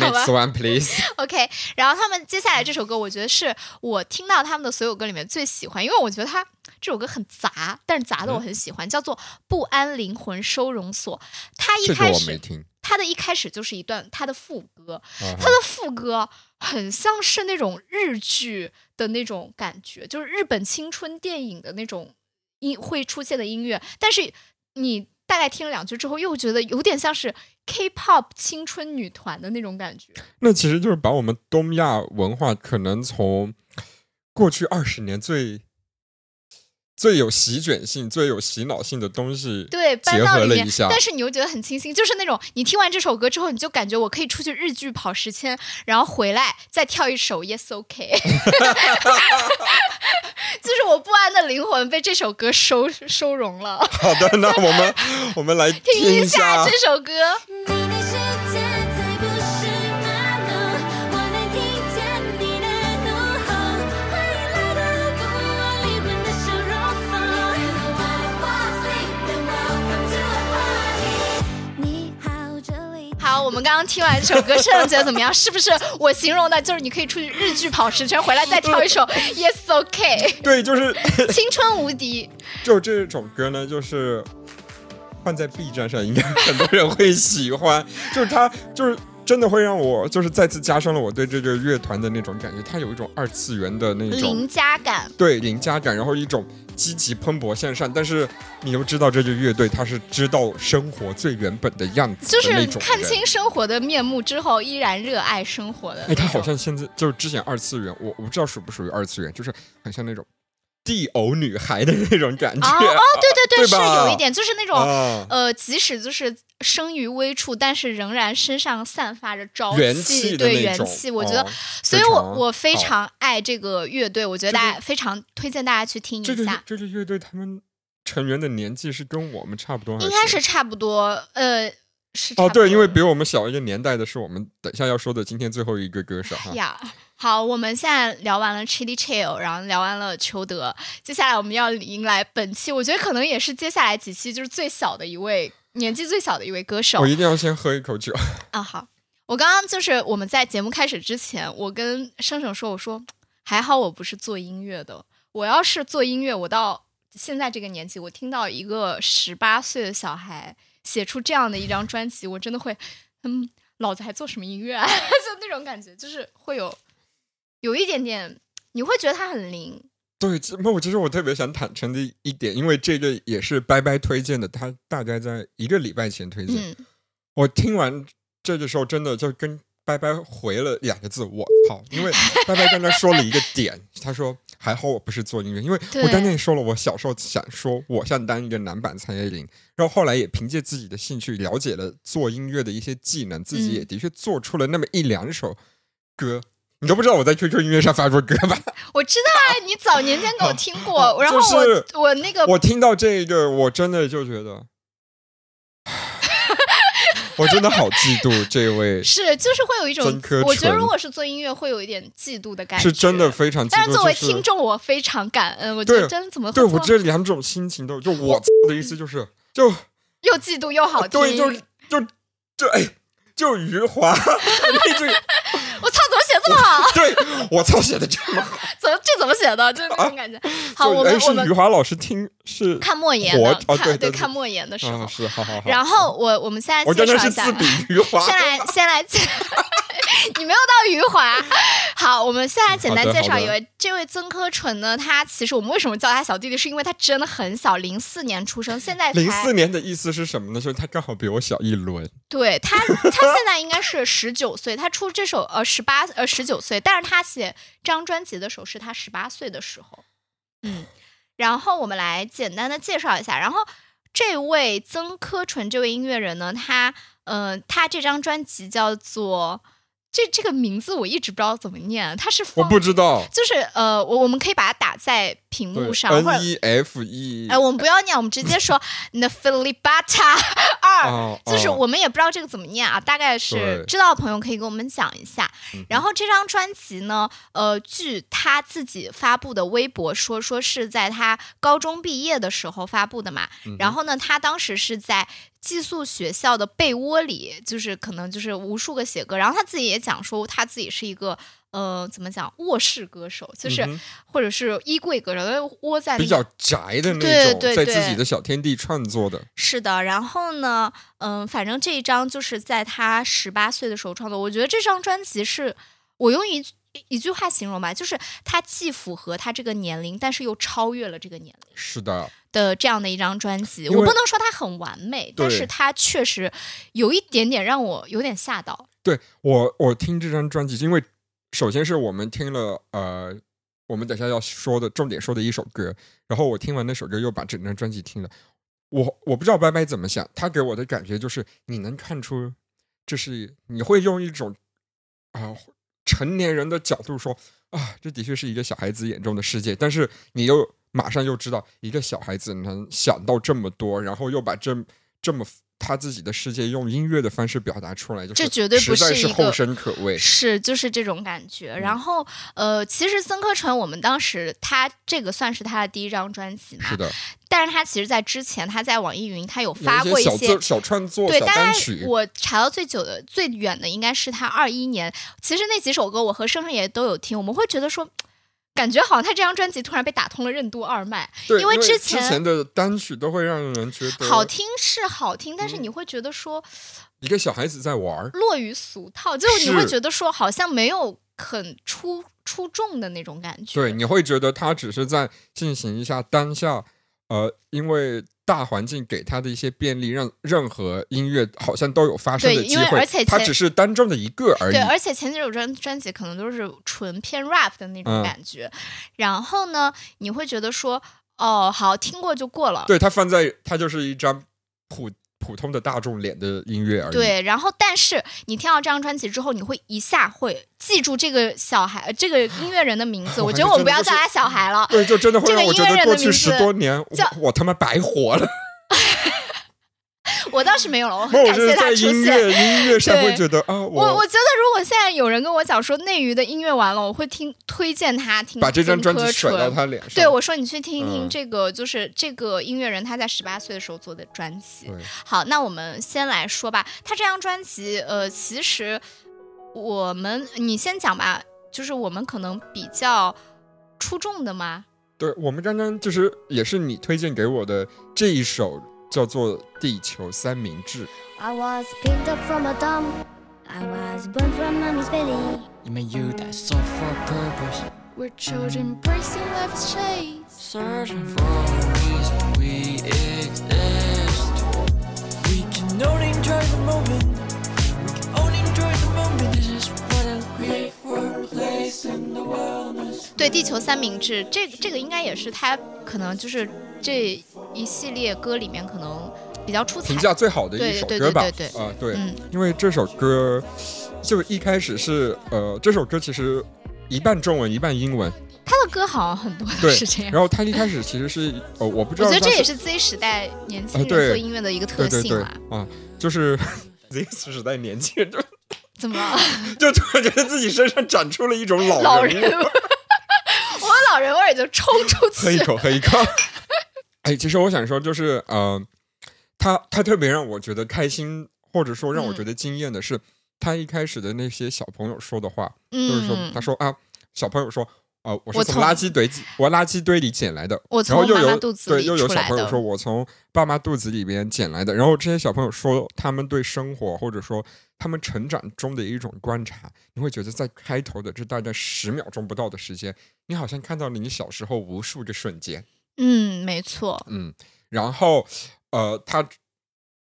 好吧，Next one please。OK，然后他们接下来这首歌，我觉得是我听到他们的所有歌里面最喜欢，因为我觉得他这首歌很杂，但是杂的我很喜欢，叫做《不安灵魂收容所》。他一开始，我没听。它的一开始就是一段他的副歌，啊它的副歌很像是那种日剧的那种感觉，就是日本青春电影的那种音会出现的音乐，但是你大概听了两句之后，又觉得有点像是 K-pop 青春女团的那种感觉。那其实就是把我们东亚文化可能从过去二十年最最有席卷性、最有洗脑性的东西，对，搬结合了一下，但是你又觉得很清新，就是那种你听完这首歌之后，你就感觉我可以出去日剧跑十圈，然后回来再跳一首 Yes OK，就是我不安的灵魂被这首歌收收容了。好的，那我们我们来 听一一下。这首歌，们刚刚听完这首歌，圣觉得怎么样？是不是我形容的就是你可以出去日剧跑十圈，回来再跳一首 Yes OK，对，就是 青春无敌。就这首歌呢，就是放在 B 站上，应该很多人会喜欢。就是它，就是真的会让我，就是再次加深了我对这个乐团的那种感觉。它有一种二次元的那种邻家感，对邻家感，然后一种积极蓬勃向上。但是你又知道这支乐队，它是知道生活最原本的样子就是看清生活的面目之后，依然热爱生活的那哎，他好像现在就是之前二次元，我我不知道属不属于二次元，就是很像那种地偶女孩的那种感觉。哦哦，对对对，是有一点，就是那种、啊呃，即使就是生于微处，但是仍然身上散发着朝元气，对元气。我觉得，哦所以我我非常爱这个乐队，我觉得大家非常推荐大家去听这个一下。这支乐队他们成员的年纪是跟我们差不多，应该是差不多，呃，是哦，对，因为比我们小一个年代的是我们等一下要说的今天最后一个歌手哈。呀。好，我们现在聊完了 Chili Chill，然后聊完了裘德，接下来我们要迎来本期，我觉得可能也是接下来几期就是最小的一位，年纪最小的一位歌手我一定要先喝一口酒。啊。好，我刚刚就是我们在节目开始之前，我跟生生说，我说还好我不是做音乐的，我要是做音乐，我到现在这个年纪，我听到一个十八岁的小孩写出这样的一张专辑，我真的会，嗯，老子还做什么音乐啊？就那种感觉，就是会有有一点点，你会觉得他很灵，对，这那我其实我特别想坦诚的一点，因为这个也是拜拜推荐的，他大概在一个礼拜前推荐。嗯，我听完这个时候，真的就跟拜拜回了两个字“我操”，因为拜拜刚才说了一个点，他说还好我不是做音乐，因为我刚才也说了，我小时候想说我想当一个男版蔡依林，然后后来也凭借自己的兴趣了解了做音乐的一些技能，自己也嗯的确做出了那么一两首歌。你都不知道我在 QQ 音乐上发过歌吧？我知道啊，你早年间给我听过，然后就我是我那个我听到这个，我真的就觉得，我真的好嫉妒这位，是就是会有一种，我觉得如果是做音乐，会有一点嫉妒的感觉，是真的。非常嫉妒。但是作为听众，我非常感恩，我觉得真的怎么会对我这两种心情都，就我的意思就是，就又嫉妒又好听，对，就就就哎，就余华，你这个我操，怎么写这么好？对我操写的这么好，怎么这怎么写的？就是那种感觉。好，我就哎是余们我们华老师听是看莫言的，哦看对对对看莫言的时候啊，是好好好，然后我我们现在我真的介绍一下是自比余华，先来先来介，你没有到余华。好，我们现在简单介绍一位，这位曾柯纯呢，他其实我们为什么叫他小弟弟，是因为他真的很小，零四年出生，现在零四年的意思是什么呢？就是他刚好比我小一轮。对他，他现在应该是十九岁，他出这首呃十八呃十九岁，但是他写这张专辑的时候是他十八岁的时候，嗯，然后我们来简单的介绍一下，然后这位曾柯纯这位音乐人呢，他呃他这张专辑叫做这这个名字我一直不知道怎么念，它是我方不知道，就是呃我我们可以把它打在屏幕上，，N E F E，哎，我们不要念，我们直接说 n e f i l i b a t a 二，哦就是哦我们也不知道这个怎么念啊，大概是知道的朋友可以给我们讲一下。嗯然后这张专辑呢，呃，据他自己发布的微博说，说是在他高中毕业的时候发布的嘛。嗯然后呢，他当时是在寄宿学校的被窝里，就是可能就是无数个写歌。然后他自己也讲说，他自己是一个。呃，怎么讲？卧室歌手，就是、嗯或者是衣柜歌手，他窝在比较宅的那种，对对在自对己的小天地创作的。是的，然后呢，嗯，反正这一张就是在他十八岁的时候创作。我觉得这张专辑是我用一句一句话形容吧，就是它既符合他这个年龄，但是又超越了这个年龄是的，的这样的一张专辑。我不能说它很完美，但是它确实有一点点让我有点吓到。对我我听这张专辑，因为首先是我们听了呃，我们等下要说的重点说的一首歌，然后我听完那首歌又把整张专辑听了。我我不知道拜拜怎么想，他给我的感觉就是你能看出，就是你会用一种啊、成年人的角度说啊，这的确是一个小孩子眼中的世界，但是你又马上又知道一个小孩子能想到这么多，然后又把这这么他自己的世界用音乐的方式表达出来，就是这绝对不是是一个后生可畏。是，就是这种感觉。嗯然后，呃，其实曾柯纯，我们当时他这个算是他的第一张专辑嘛，是的，但是他其实在之前，他在网易云他有有发过些一些小作小创作、对，小大概单曲，我查到最久的、最远的应该是他二一年。其实那几首歌，我和生生也都有听，我们会觉得说，感觉好像他这张专辑突然被打通了任督二脉。对，因之前为之前的单曲都会让人觉得好听是好听，但是嗯你会觉得说一个小孩子在玩儿。落于俗套，就是你会觉得说好像没有很出出众的那种感觉。对，你会觉得他只是在进行一下当下，呃，因为大环境给他的一些便利，让任何音乐好像都有发声对因为的机会。而且前他只是单中的一个而已对，。而且前几首专专辑可能都是纯偏 rap 的那种嗯感觉，然后呢，你会觉得说，哦，好听过就过了。对他放在他就是一张普普通的大众脸的音乐而已。对，然后但是你听到这张专辑之后，你会一下会记住这个小孩，呃这个音乐人的名字。我我觉得我们不要叫他小孩了。对，就真的会这个让我觉得过去十字多年，我我他妈白活了。我倒是没有了，我很感谢他出现。音乐音乐上会觉得啊，我我觉得，如果现在有人跟我讲说内娱的音乐完了，我会听推荐他听把这张专辑甩到他脸上。对，我说你去听一听嗯这个，就是这个音乐人他在十八岁的时候做的专辑。好，那我们先来说吧，他这张专辑，呃，其实我们你先讲吧，就是我们可能比较出众的吗？对，我们刚刚就是也是你推荐给我的这一首叫做《地球三明治》。I was picked up from a dump. I was born from mommy's belly. 你们有待 so for purpose, We're children bracing life's chase. searching for a reason we exist. 地球三明治，这个这个应该也是他可能就是这一系列歌里面可能比较出彩评。价最好的一对对首歌吧。对对对啊、对，嗯因为这首歌就一开始是呃，这首歌其实一半中文一半英文，他的歌好像很多都是这样。然后他一开始其实是呃，我不知道我觉得这也是 Z 时代年轻人做音乐的一个特对对对性啦。啊，就是 Z 时代年轻人就怎么了？就突然觉得自己身上长出了一种老老人味，我老人味儿就冲出去。喝一口，喝一口。哎，其实我想说，就是呃，他他特别让我觉得开心，或者说让我觉得惊艳的是，他一开始的那些小朋友说的话，就是说，嗯他，说啊，小朋友说。呃，我是从垃圾堆我垃圾堆里捡来的，我然后又从妈妈有对，肚子里又有出来的小朋友说，我从爸妈肚子里边捡来的。然后这些小朋友说，他们对生活或者说他们成长中的一种观察，你会觉得在开头的这大概十秒钟不到的时间，你好像看到了你小时候无数个瞬间。嗯，没错，嗯，然后呃，他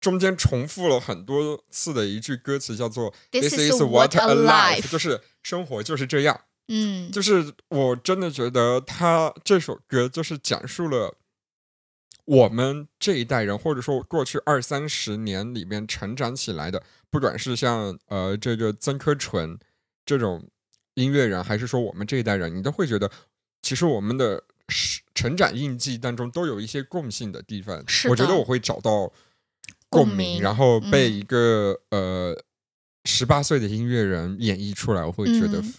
中间重复了很多次的一句歌词，叫做 This is what a life”，life 就是生活就是这样。嗯，就是我真的觉得他这首歌就是讲述了我们这一代人，或者说过去二三十年里面成长起来的，不管是像呃这个曾柯纯这种音乐人，还是说我们这一代人，你都会觉得，其实我们的是成长印记当中都有一些共性的地方。是我觉得我会找到共共鸣，然后被嗯一个、呃十八岁的音乐人演绎出来，我会觉得、嗯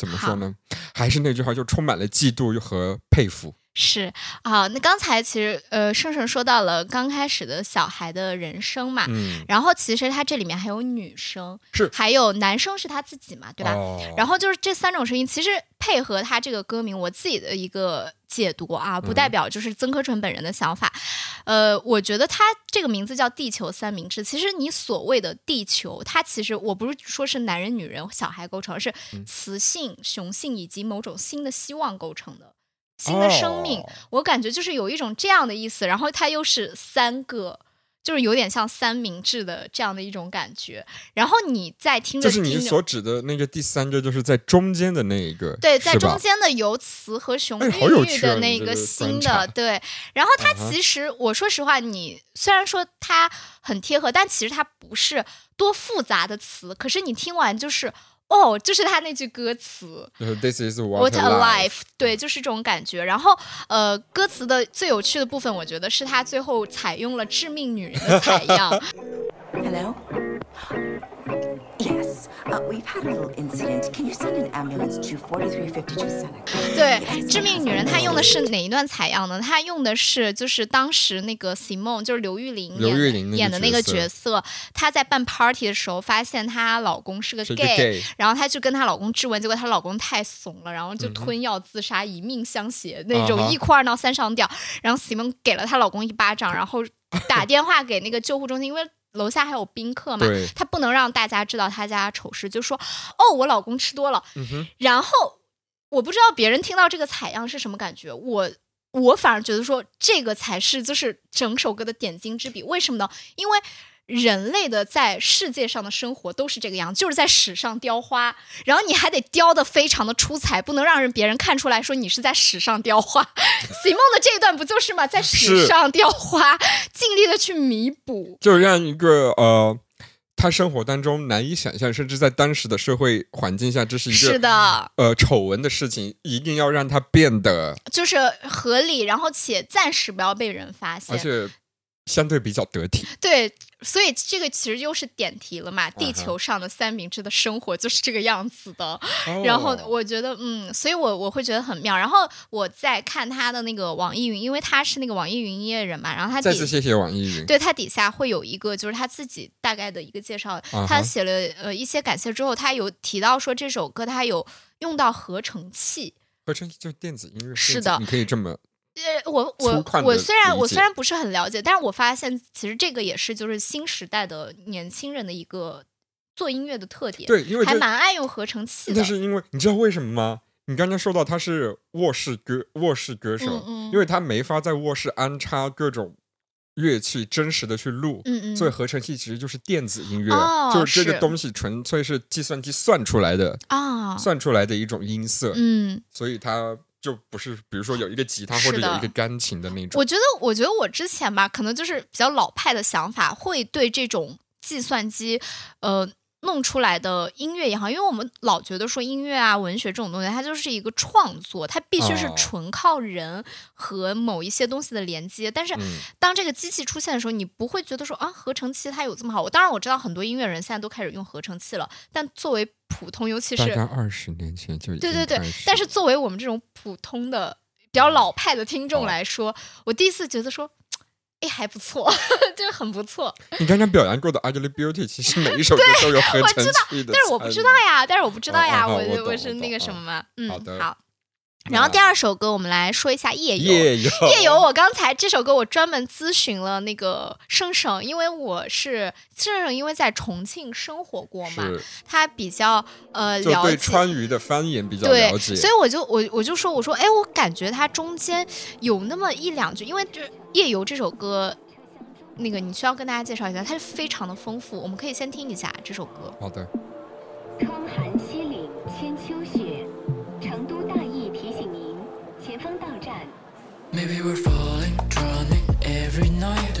怎么说呢？还是那句话，就充满了嫉妒和佩服。是啊。那刚才其实呃，盛盛说到了刚开始的小孩的人生嘛，嗯，然后其实他这里面还有女生，是还有男生是他自己嘛，对吧？哦然后就是这三种声音，其实配合他这个歌名，我自己的一个解读啊，不代表就是曾柯纯本人的想法。呃，我觉得他这个名字叫“地球三明治”，其实你所谓的地球，它其实我不是说是男人、女人、小孩构成，而是雌性、雄性以及某种新的希望构成的。新的生命，哦我感觉就是有一种这样的意思，然后它又是三个，就是有点像三明治的这样的一种感觉。然后你在听着就是你所指的那个第三个，就是在中间的那一个，对，在中间的由雌和雄孕育的那个个新的，对。然后它其实，我说实话，你虽然说它很贴合，但其实它不是多复杂的词，可是你听完就是。哦，就是他那句歌词。This is what,，What a life，对，就是这种感觉。然后，呃，歌词的最有趣的部分，我觉得是他最后采用了致命女人的采样，Hello? Yes, uh, we've had a little incident. Can you send an ambulance to 4352 Seneca? 对，致命女人她用的是哪一段采样呢？她用的是就是当时那个 Simone，就是刘玉玲演演的那个角角色，她在办 party 的时候发现她老公是个是一个 gay，gay 然后她就跟她老公质问，结果她老公太怂了，然后就吞药自杀，以命相挟那种一哭二闹三上吊。然后 Simone 给了她老公一巴掌，然后打电话给那个救护中心，因为。楼下还有宾客嘛对，她不能让大家知道他家丑事，就说哦，我老公吃多了，嗯，然后我不知道别人听到这个采样是什么感觉，我我反而觉得说这个才是就是整首歌的点睛之笔。为什么呢？因为人类的在世界上的生活都是这个样，就是在史上雕花，然后你还得雕的非常的出彩，不能让人别人看出来说你是在史上雕花。Simon 的这一段不就是吗？在史上雕花，尽力的去弥补。就让一个呃，他生活当中难以想象，甚至在当时的社会环境下，这是一个是的，呃丑闻的事情，一定要让它变得，就是合理，然后且暂时不要被人发现而。且相对比较得体。对，所以这个其实又是点题了嘛。啊地球上的三明治的生活就是这个样子的。然后哦我觉得，嗯，所以我我会觉得很妙。然后我在看他的那个网易云，因为他是那个网易云音乐人嘛，然后他底再次谢谢网易云。对他底下会有一个就是他自己大概的一个介绍，他写了呃一些感谢之后，他有提到说这首歌他有用到合成器。合成器就是电子音乐，是的你可以这么呃，我我我虽然我虽然不是很了解，但是我发现其实这个也是就是新时代的年轻人的一个做音乐的特点，对因为还蛮爱用合成器的但。是因为你知道为什么吗？你刚刚说到他是卧室歌卧室歌手，嗯嗯因为他没法在卧室安插各种乐器，真实的去录，嗯嗯所以合成器其实就是电子音乐，哦就是这个东西纯粹是计算机算出来的啊啊算出来的一种音色，嗯，所以它就不是比如说有一个吉他或者有一个钢琴的那种。我觉得，我觉得我之前吧，可能就是比较老派的想法，会对这种计算机，呃。弄出来的音乐也好，因为我们老觉得说音乐啊、文学这种东西，它就是一个创作，它必须是哦纯靠人和某一些东西的连接。但是嗯当这个机器出现的时候，你不会觉得说啊，合成器它有这么好。我当然我知道很多音乐人现在都开始用合成器了，但作为普通，尤其是大概二十年前就对对对，但是作为我们这种普通的、比较老派的听众哦来说，我第一次觉得说，哎，还不错，就是很不错。你刚刚表扬过的《Ugly Beauty》，其实每一首歌都有合我成知道器的，但是我不知道。呀，但是我不知道呀，我哦哦我是那个什么嘛，嗯，好的好。然后第二首歌，我们来说一下《夜游》。夜游，夜游，我刚才这首歌我专门咨询了那个生生，因为我是生生，因为在重庆生活过嘛，他比较呃就对了解川渝的方言比较了，解，所以我就我我就说我说哎，我感觉它中间有那么一两句，因为这《夜游》这首歌，那个你需要跟大家介绍一下，它是非常的丰富，我们可以先听一下这首歌。好的，窗含西岭千秋 Maybe we're falling, drowning every night。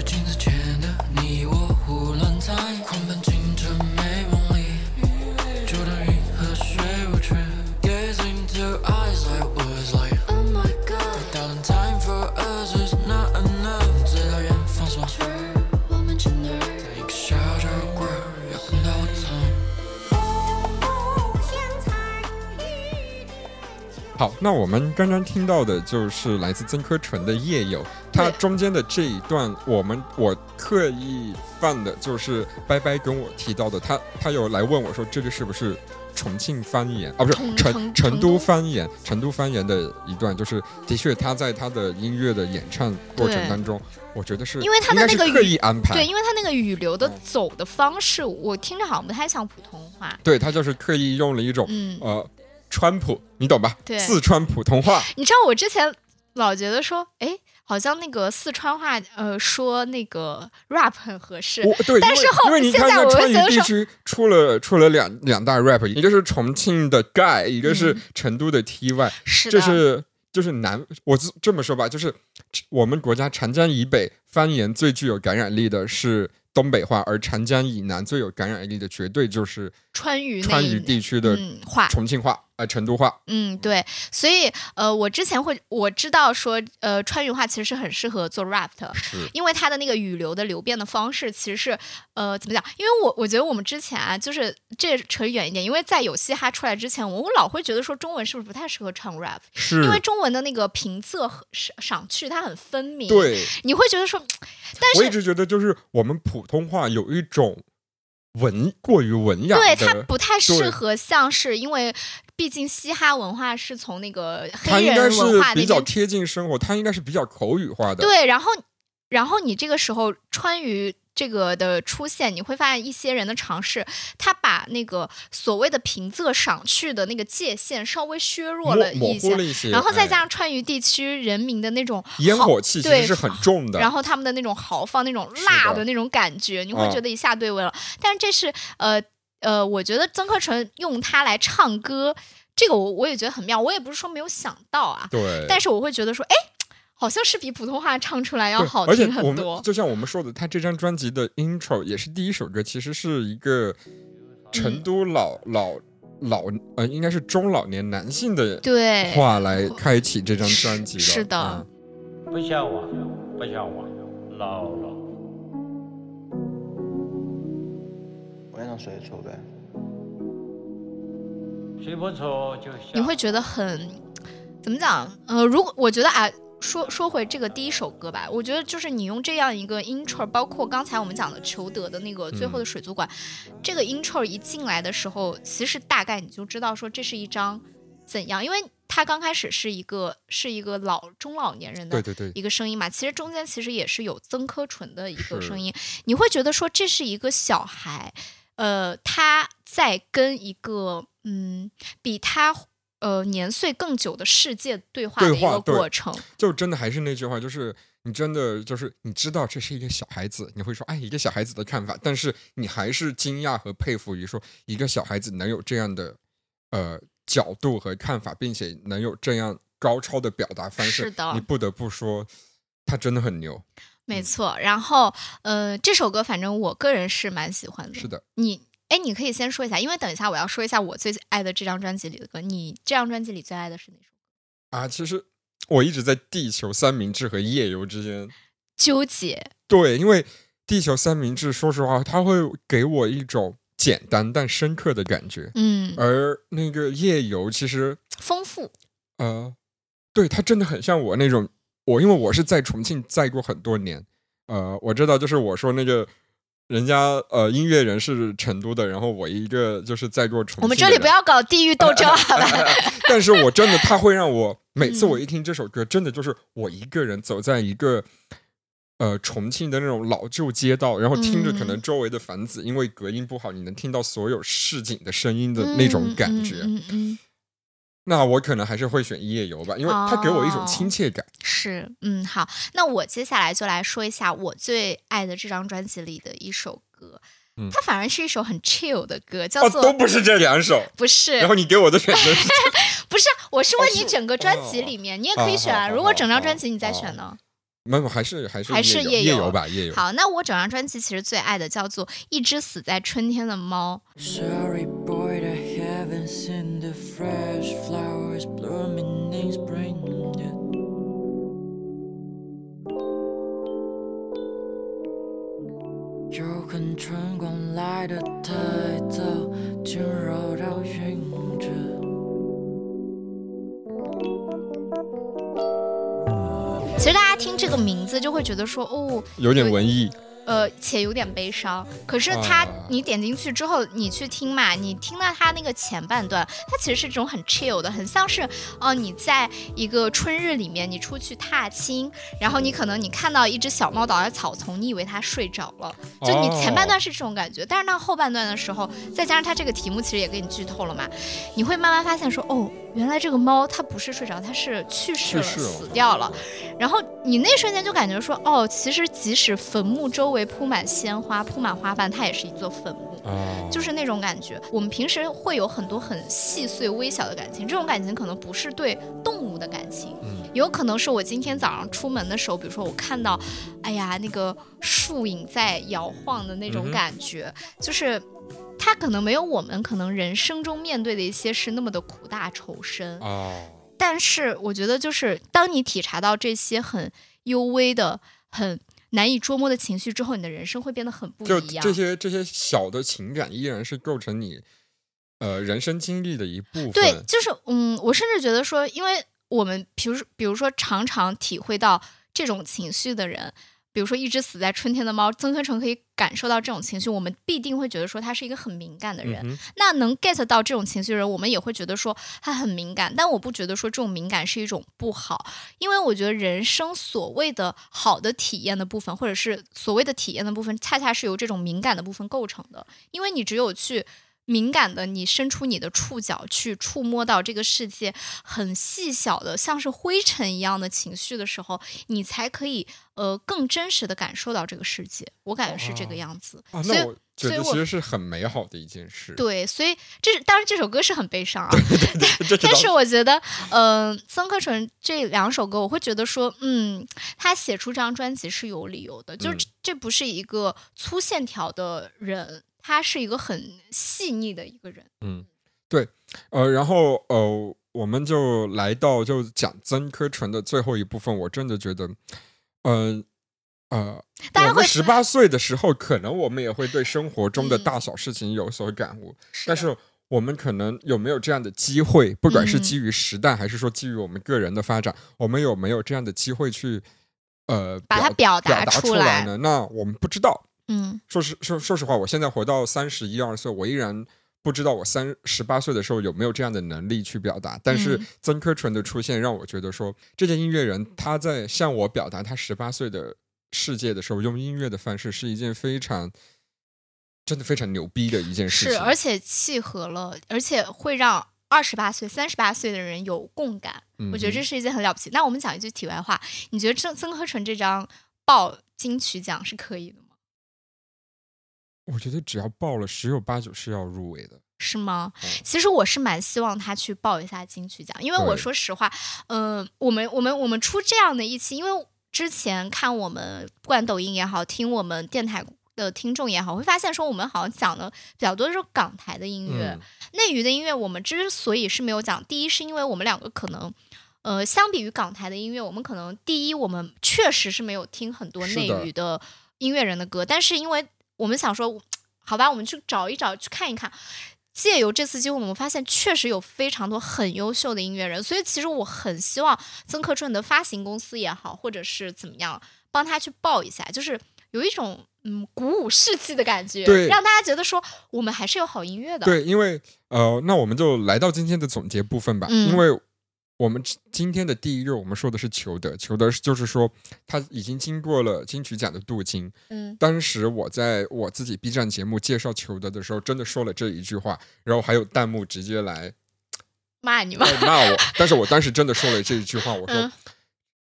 好，那我们刚刚听到的就是来自曾柯纯的《夜游》，它中间的这一段，我们我刻意放的就是拜拜跟我提到的，他他有来问我说这个是不是重庆方言啊？不是成成成都方言，成都方言的一段，就是的确他在他的音乐的演唱过程当中，我觉得是因为他的那个刻意安排，对，因为他那个语流的嗯走的方式，我听着好像不太像普通话。对他就是刻意用了一种、嗯呃川普，你懂吧？对四川普通话。你知道我之前老觉得说，哎，好像那个四川话，呃，说那个 rap 很合适。我对，但是后因为你现在我看那川渝会觉得说地区出了出了两两大 rap，一个是重庆的 guy，，一个是嗯成都的 TY，、是的，就是就是南，我这这么说吧，就是我们国家长江以北方言最具有感染力的是东北话，而长江以南最有感染力的绝对就是川渝川渝地区的嗯话。重庆话，呃，成都话。嗯，对，所以呃，我之前会我知道说，呃，川渝话其实是很适合做 rap 的，因为它的那个语流的流变的方式其实是呃怎么讲？因为我我觉得我们之前啊，就是这扯远一点，因为在有嘻哈出来之前，我我老会觉得说中文是不是不太适合唱 rap，是，因为中文的那个平仄和赏赏去它很分明，，对，你会觉得说，但是我一直觉得就是我们普通话有一种文过于文雅，对它不太适合，像是因为毕竟嘻哈文化是从那个黑人文是化那边比较贴近生活，它应该是比较口语化的。对，然后然后你这个时候川渝这个的出现，你会发现一些人的尝试，他把那个所谓的平仄赏去的那个界限稍微削弱了一些然后再加哎上川渝地区人民的那种烟火气其实是很重的。然后他们的那种豪放、那种辣的那种感觉，你会嗯觉得一下对味了。但是这是呃呃，我觉得曾克纯用它来唱歌，这个我我也觉得很妙。我也不是说没有想到啊，对，但是我会觉得说，哎，好像是比普通话唱出来要对好而且我们听很多。就像我们说的，他这张专辑的 intro 也是第一首歌，其实是一个成都老、老老呃，应该是中老年男性的对，话来开启这张专辑的。是的嗯不像我，不像我，老了。晚上睡得着呗？睡不着就想。你会觉得很怎么讲？呃，如果我觉得啊。说说回这个第一首歌吧，我觉得就是你用这样一个 intro，包括刚才我们讲的裘德的那个最后的水族馆，这个 intro 一进来的时候，其实大概你就知道说这是一张怎样，因为他刚开始是一个是一个老中老年人的一个声音嘛，其实中间其实也是有曾柯纯的一个声音，你会觉得说这是一个小孩，呃，他在跟一个嗯比他呃年岁更久的世界对话的一个过程，就真的还是那句话，就是你真的就是你知道这是一个小孩子，你会说哎一个小孩子的看法，但是你还是惊讶和佩服于说一个小孩子能有这样的呃角度和看法，并且能有这样高超的表达方式，是的。你不得不说他真的很牛。没错。然后呃，这首歌反正我个人是蛮喜欢的。是的，你哎，你可以先说一下，因为等一下我要说一下我最爱的这张专辑里的歌。你这张专辑里最爱的是哪首？啊，其实我一直在地球三明治和夜游之间纠结。对，因为地球三明治，说实话，它会给我一种简单但深刻的感觉，嗯，而那个夜游其实丰富。呃，对，它真的很像我那种，我因为我是在重庆在过很多年，呃，我知道就是我说那个。人家呃，音乐人是成都的，然后我一个就是在过重庆。我们这里不要搞地域斗争，好吧？但是我真的，他会让我 每次我一听这首歌，真的就是我一个人走在一个呃重庆的那种老旧街道，然后听着可能周围的房子，因为隔音不好，你能听到所有市井的声音的那种感觉。嗯嗯。那我可能还是会选夜游吧，因为它给我一种亲切感。是，嗯，好，那我接下来就来说一下我最爱的这张专辑里的一首歌。嗯，它反而是一首很 chill 的歌，叫做……都不是这两首，不是。然后你给我的选择是？不是，我是问你整个专辑里面，你也可以选啊。如果整张专辑你再选呢？没有，还是还是还是夜游吧，夜游。好，那我整张专辑其实最爱的叫做《一只死在春天的猫》。Sorry boy, haven't seen the fresh flowers blooming in spring 春光来得太早，惊扰到云着。其实大家听这个名字就会觉得说，哦，有点文艺。呃，且有点悲伤。可是它，你点进去之后，你去听嘛，你听到它那个前半段，它其实是这种很 chill 的，很像是，哦，你在一个春日里面，你出去踏青，然后你可能你看到一只小猫倒在草丛，你以为它睡着了，就你前半段是这种感觉，但是到后半段的时候，再加上它这个题目其实也给你剧透了嘛，你会慢慢发现说，哦，原来这个猫它不是睡着，它是去世了，死掉了。然后你那瞬间就感觉说，哦，其实即使坟墓周围铺满鲜花、铺满花瓣，它也是一座坟墓，就是那种感觉。我们平时会有很多很细碎、微小的感情，这种感情可能不是对动物的感情，有可能是我今天早上出门的时候，比如说我看到，哎呀，那个树影在摇晃的那种感觉，就是它可能没有我们可能人生中面对的一些事那么的苦大仇深哦。但是我觉得，就是当你体察到这些很幽微的、很难以捉摸的情绪之后，你的人生会变得很不一样。这些这些小的情感依然是构成你呃人生经历的一部分。对，就是嗯，我甚至觉得说，因为我们比如比如说常常体会到这种情绪的人。比如说，一只死在春天的猫，曾科成可以感受到这种情绪，我们必定会觉得说他是一个很敏感的人。嗯、那能 get 到这种情绪的人，我们也会觉得说他很敏感。但我不觉得说这种敏感是一种不好，因为我觉得人生所谓的好的体验的部分，或者是所谓的体验的部分，恰恰是由这种敏感的部分构成的。因为你只有去。敏感的，你伸出你的触角去触摸到这个世界很细小的，像是灰尘一样的情绪的时候，你才可以呃更真实的感受到这个世界。我感觉是这个样子。啊，那我觉得其实是很美好的一件事。对，所以这当然这首歌是很悲伤啊。但是我觉得，嗯、呃，曾克纯这两首歌，我会觉得说，嗯，他写出这张专辑是有理由的，就是这这不是一个粗线条的人。他是一个很细腻的一个人，嗯，对，呃，然后呃，我们就来到就讲曾科纯的最后一部分，我真的觉得，嗯呃，大家会十八岁的时候，可能我们也会对生活中的大小事情有所感悟，但是我们可能有没有这样的机会，不管是基于时代，还是说基于我们个人的发展，我们有没有这样的机会去呃把它表达出来呢？那我们不知道。嗯，说实说说实话，我现在活到三十一二岁，我依然不知道我三十八岁的时候有没有这样的能力去表达。但是曾科纯的出现让我觉得说，这件音乐人他在向我表达他十八岁的世界的时候，用音乐的方式是一件非常真的非常牛逼的一件事情。是，而且契合了，而且会让二十八岁、三十八岁的人有共感。嗯、我觉得这是一件很了不起。那我们讲一句题外话，你觉得曾曾科纯这张报金曲奖是可以的吗？我觉得只要报了，十有八九是要入围的。是吗？嗯其实我是蛮希望他去报一下金曲奖，因为我说实话，嗯、我们我们我们出这样的一期，因为之前看我们不管抖音也好，听我们电台的听众也好，会发现说我们好像讲的比较多的是港台的音乐，嗯内娱的音乐我们之所以是没有讲，第一是因为我们两个可能。呃，相比于港台的音乐，我们可能第一，我们确实是没有听很多内娱的音乐人的歌，但是因为我们想说，好吧，我们去找一找，去看一看。借由这次机会，我们发现确实有非常多很优秀的音乐人，所以其实我很希望曾克春的发行公司也好，或者是怎么样，帮他去报一下，就是有一种嗯鼓舞士气的感觉，对让大家觉得说我们还是有好音乐的。对，因为呃，那我们就来到今天的总结部分吧。嗯因为我们今天的第一热，我们说的是裘德，裘德是就是说他已经经过了金曲奖的镀金。嗯当时我在我自己 B 站节目介绍裘德的时候，真的说了这一句话，然后还有弹幕直接来 骂你骂我，但是我当时真的说了这一句话，我说。嗯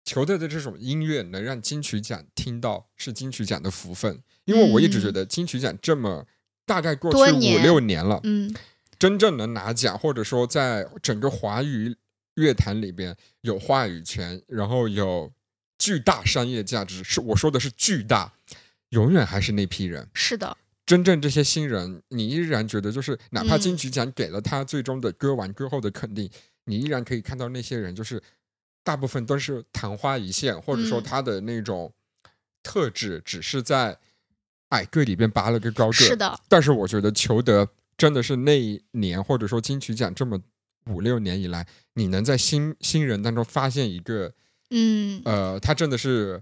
裘德的这种音乐能让金曲奖听到，是金曲奖的福分。因为我一直觉得金曲奖这么大概过去五六年了，嗯真正能拿奖，或者说在整个华语乐坛里边有话语权，然后有巨大商业价值，是我说的是巨大，永远还是那批人。是的，真正这些新人，你依然觉得就是哪怕嗯金曲奖给了他最终的歌完歌后的肯定，你依然可以看到那些人就是大部分都是昙花一现，或者说嗯他的那种特质只是在矮个里边拔了个高个。是的，但是我觉得裘德真的是那一年或者说金曲奖这么五六年以来，你能在新新人当中发现一个嗯，呃，他真的是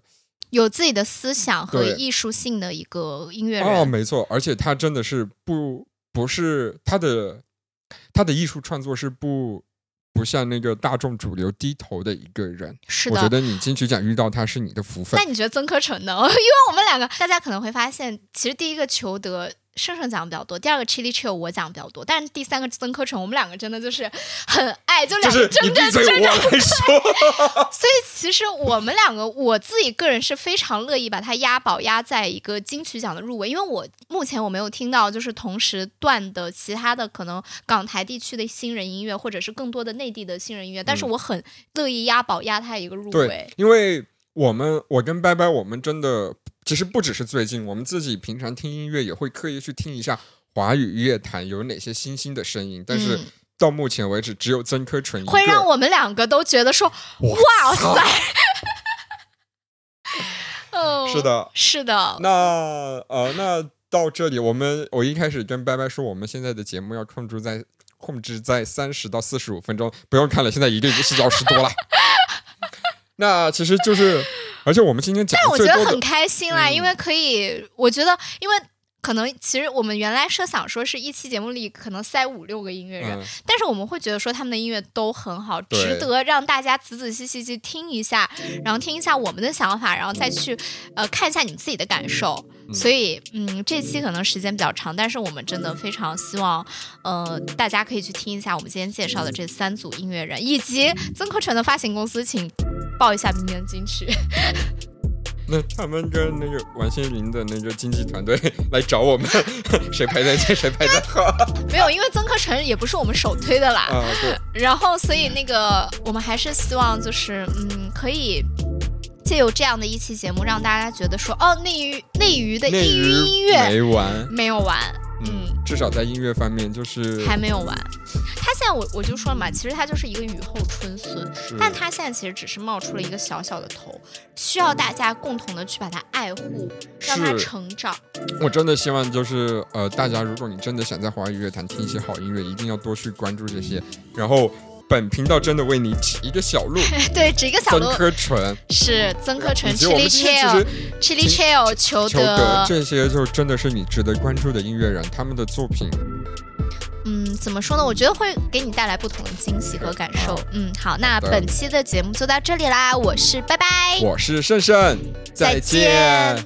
有自己的思想和艺术性的一个音乐人哦，没错，而且他真的是不不是他的他的艺术创作是不不向那个大众主流低头的一个人。是的我觉得你金曲奖遇到他是你的福分那。你觉得曾科成呢？因为我们两个，大家可能会发现，其实第一个裘德盛盛讲的比较多，第二个 Chili Chill 我讲的比较多，但是第三个曾科成，我们两个真的就是 很爱，就两就是个真你闭嘴，我正真正。来说。所以其实我们两个，我自己个人是非常乐意把它押宝押在一个金曲奖的入围，因为我目前我没有听到就是同时段的其他的可能港台地区的新人音乐，或者是更多的内地的新人音乐，但是嗯我很乐意押宝押它一个入对围。，因为我们我跟拜拜，我们真的其实不只是最近，我们自己平常听音乐也会刻意去听一下华语乐坛有哪些新兴的声音，但是嗯到目前为止，只有曾科纯会让我们两个都觉得说，哇塞，哦，是的是的，那呃，那到这里，我们我一开始跟拜拜说，我们现在的节目要控制在控制在三十到四十五分钟，不用看了，现在已经四小时多了。那其实就是，而且我们今天讲但我觉得很开心啦，嗯因为可以，我觉得，因为可能其实我们原来设想说是一期节目里可能塞五六个音乐人，嗯但是我们会觉得说他们的音乐都很好，值得让大家仔仔细细去听一下，然后听一下我们的想法，然后再去呃看一下你自己的感受。所以，嗯，这期可能时间比较长，但是我们真的非常希望，呃，大家可以去听一下我们今天介绍的这三组音乐人，以及曾科成的发行公司，请报一下明年的金曲。那他们跟那个王心凌的那个经纪团队来找我们，谁排在前，谁排在后 没有，因为曾科成也不是我们首推的啦。啊？对，然后，所以那个我们还是希望就是嗯，可以借由这样的一期节目，让大家觉得说，哦，内娱内娱的内音娱音乐没完，没有完，嗯，至少在音乐方面就是还没有完。他现在我我就说了嘛，其实他就是一个雨后春笋，但他现在其实只是冒出了一个小小的头，需要大家共同的去把它爱护，让它成长。我真的希望就是呃，大家如果你真的想在华语乐坛听一些好音乐，一定要多去关注这些。然后本频道真的为你指一个小路，对，指一个小路。曾路科纯、是曾科成、以及我们 Chili Chill、其 Chili Chill、裘裘德这些，就真的是你值得关注的音乐人，他们的作品。嗯，怎么说呢？我觉得会给你带来不同的惊喜和感受。嗯，好，那本期的节目就到这里啦，我是拜拜，我是胜胜，再见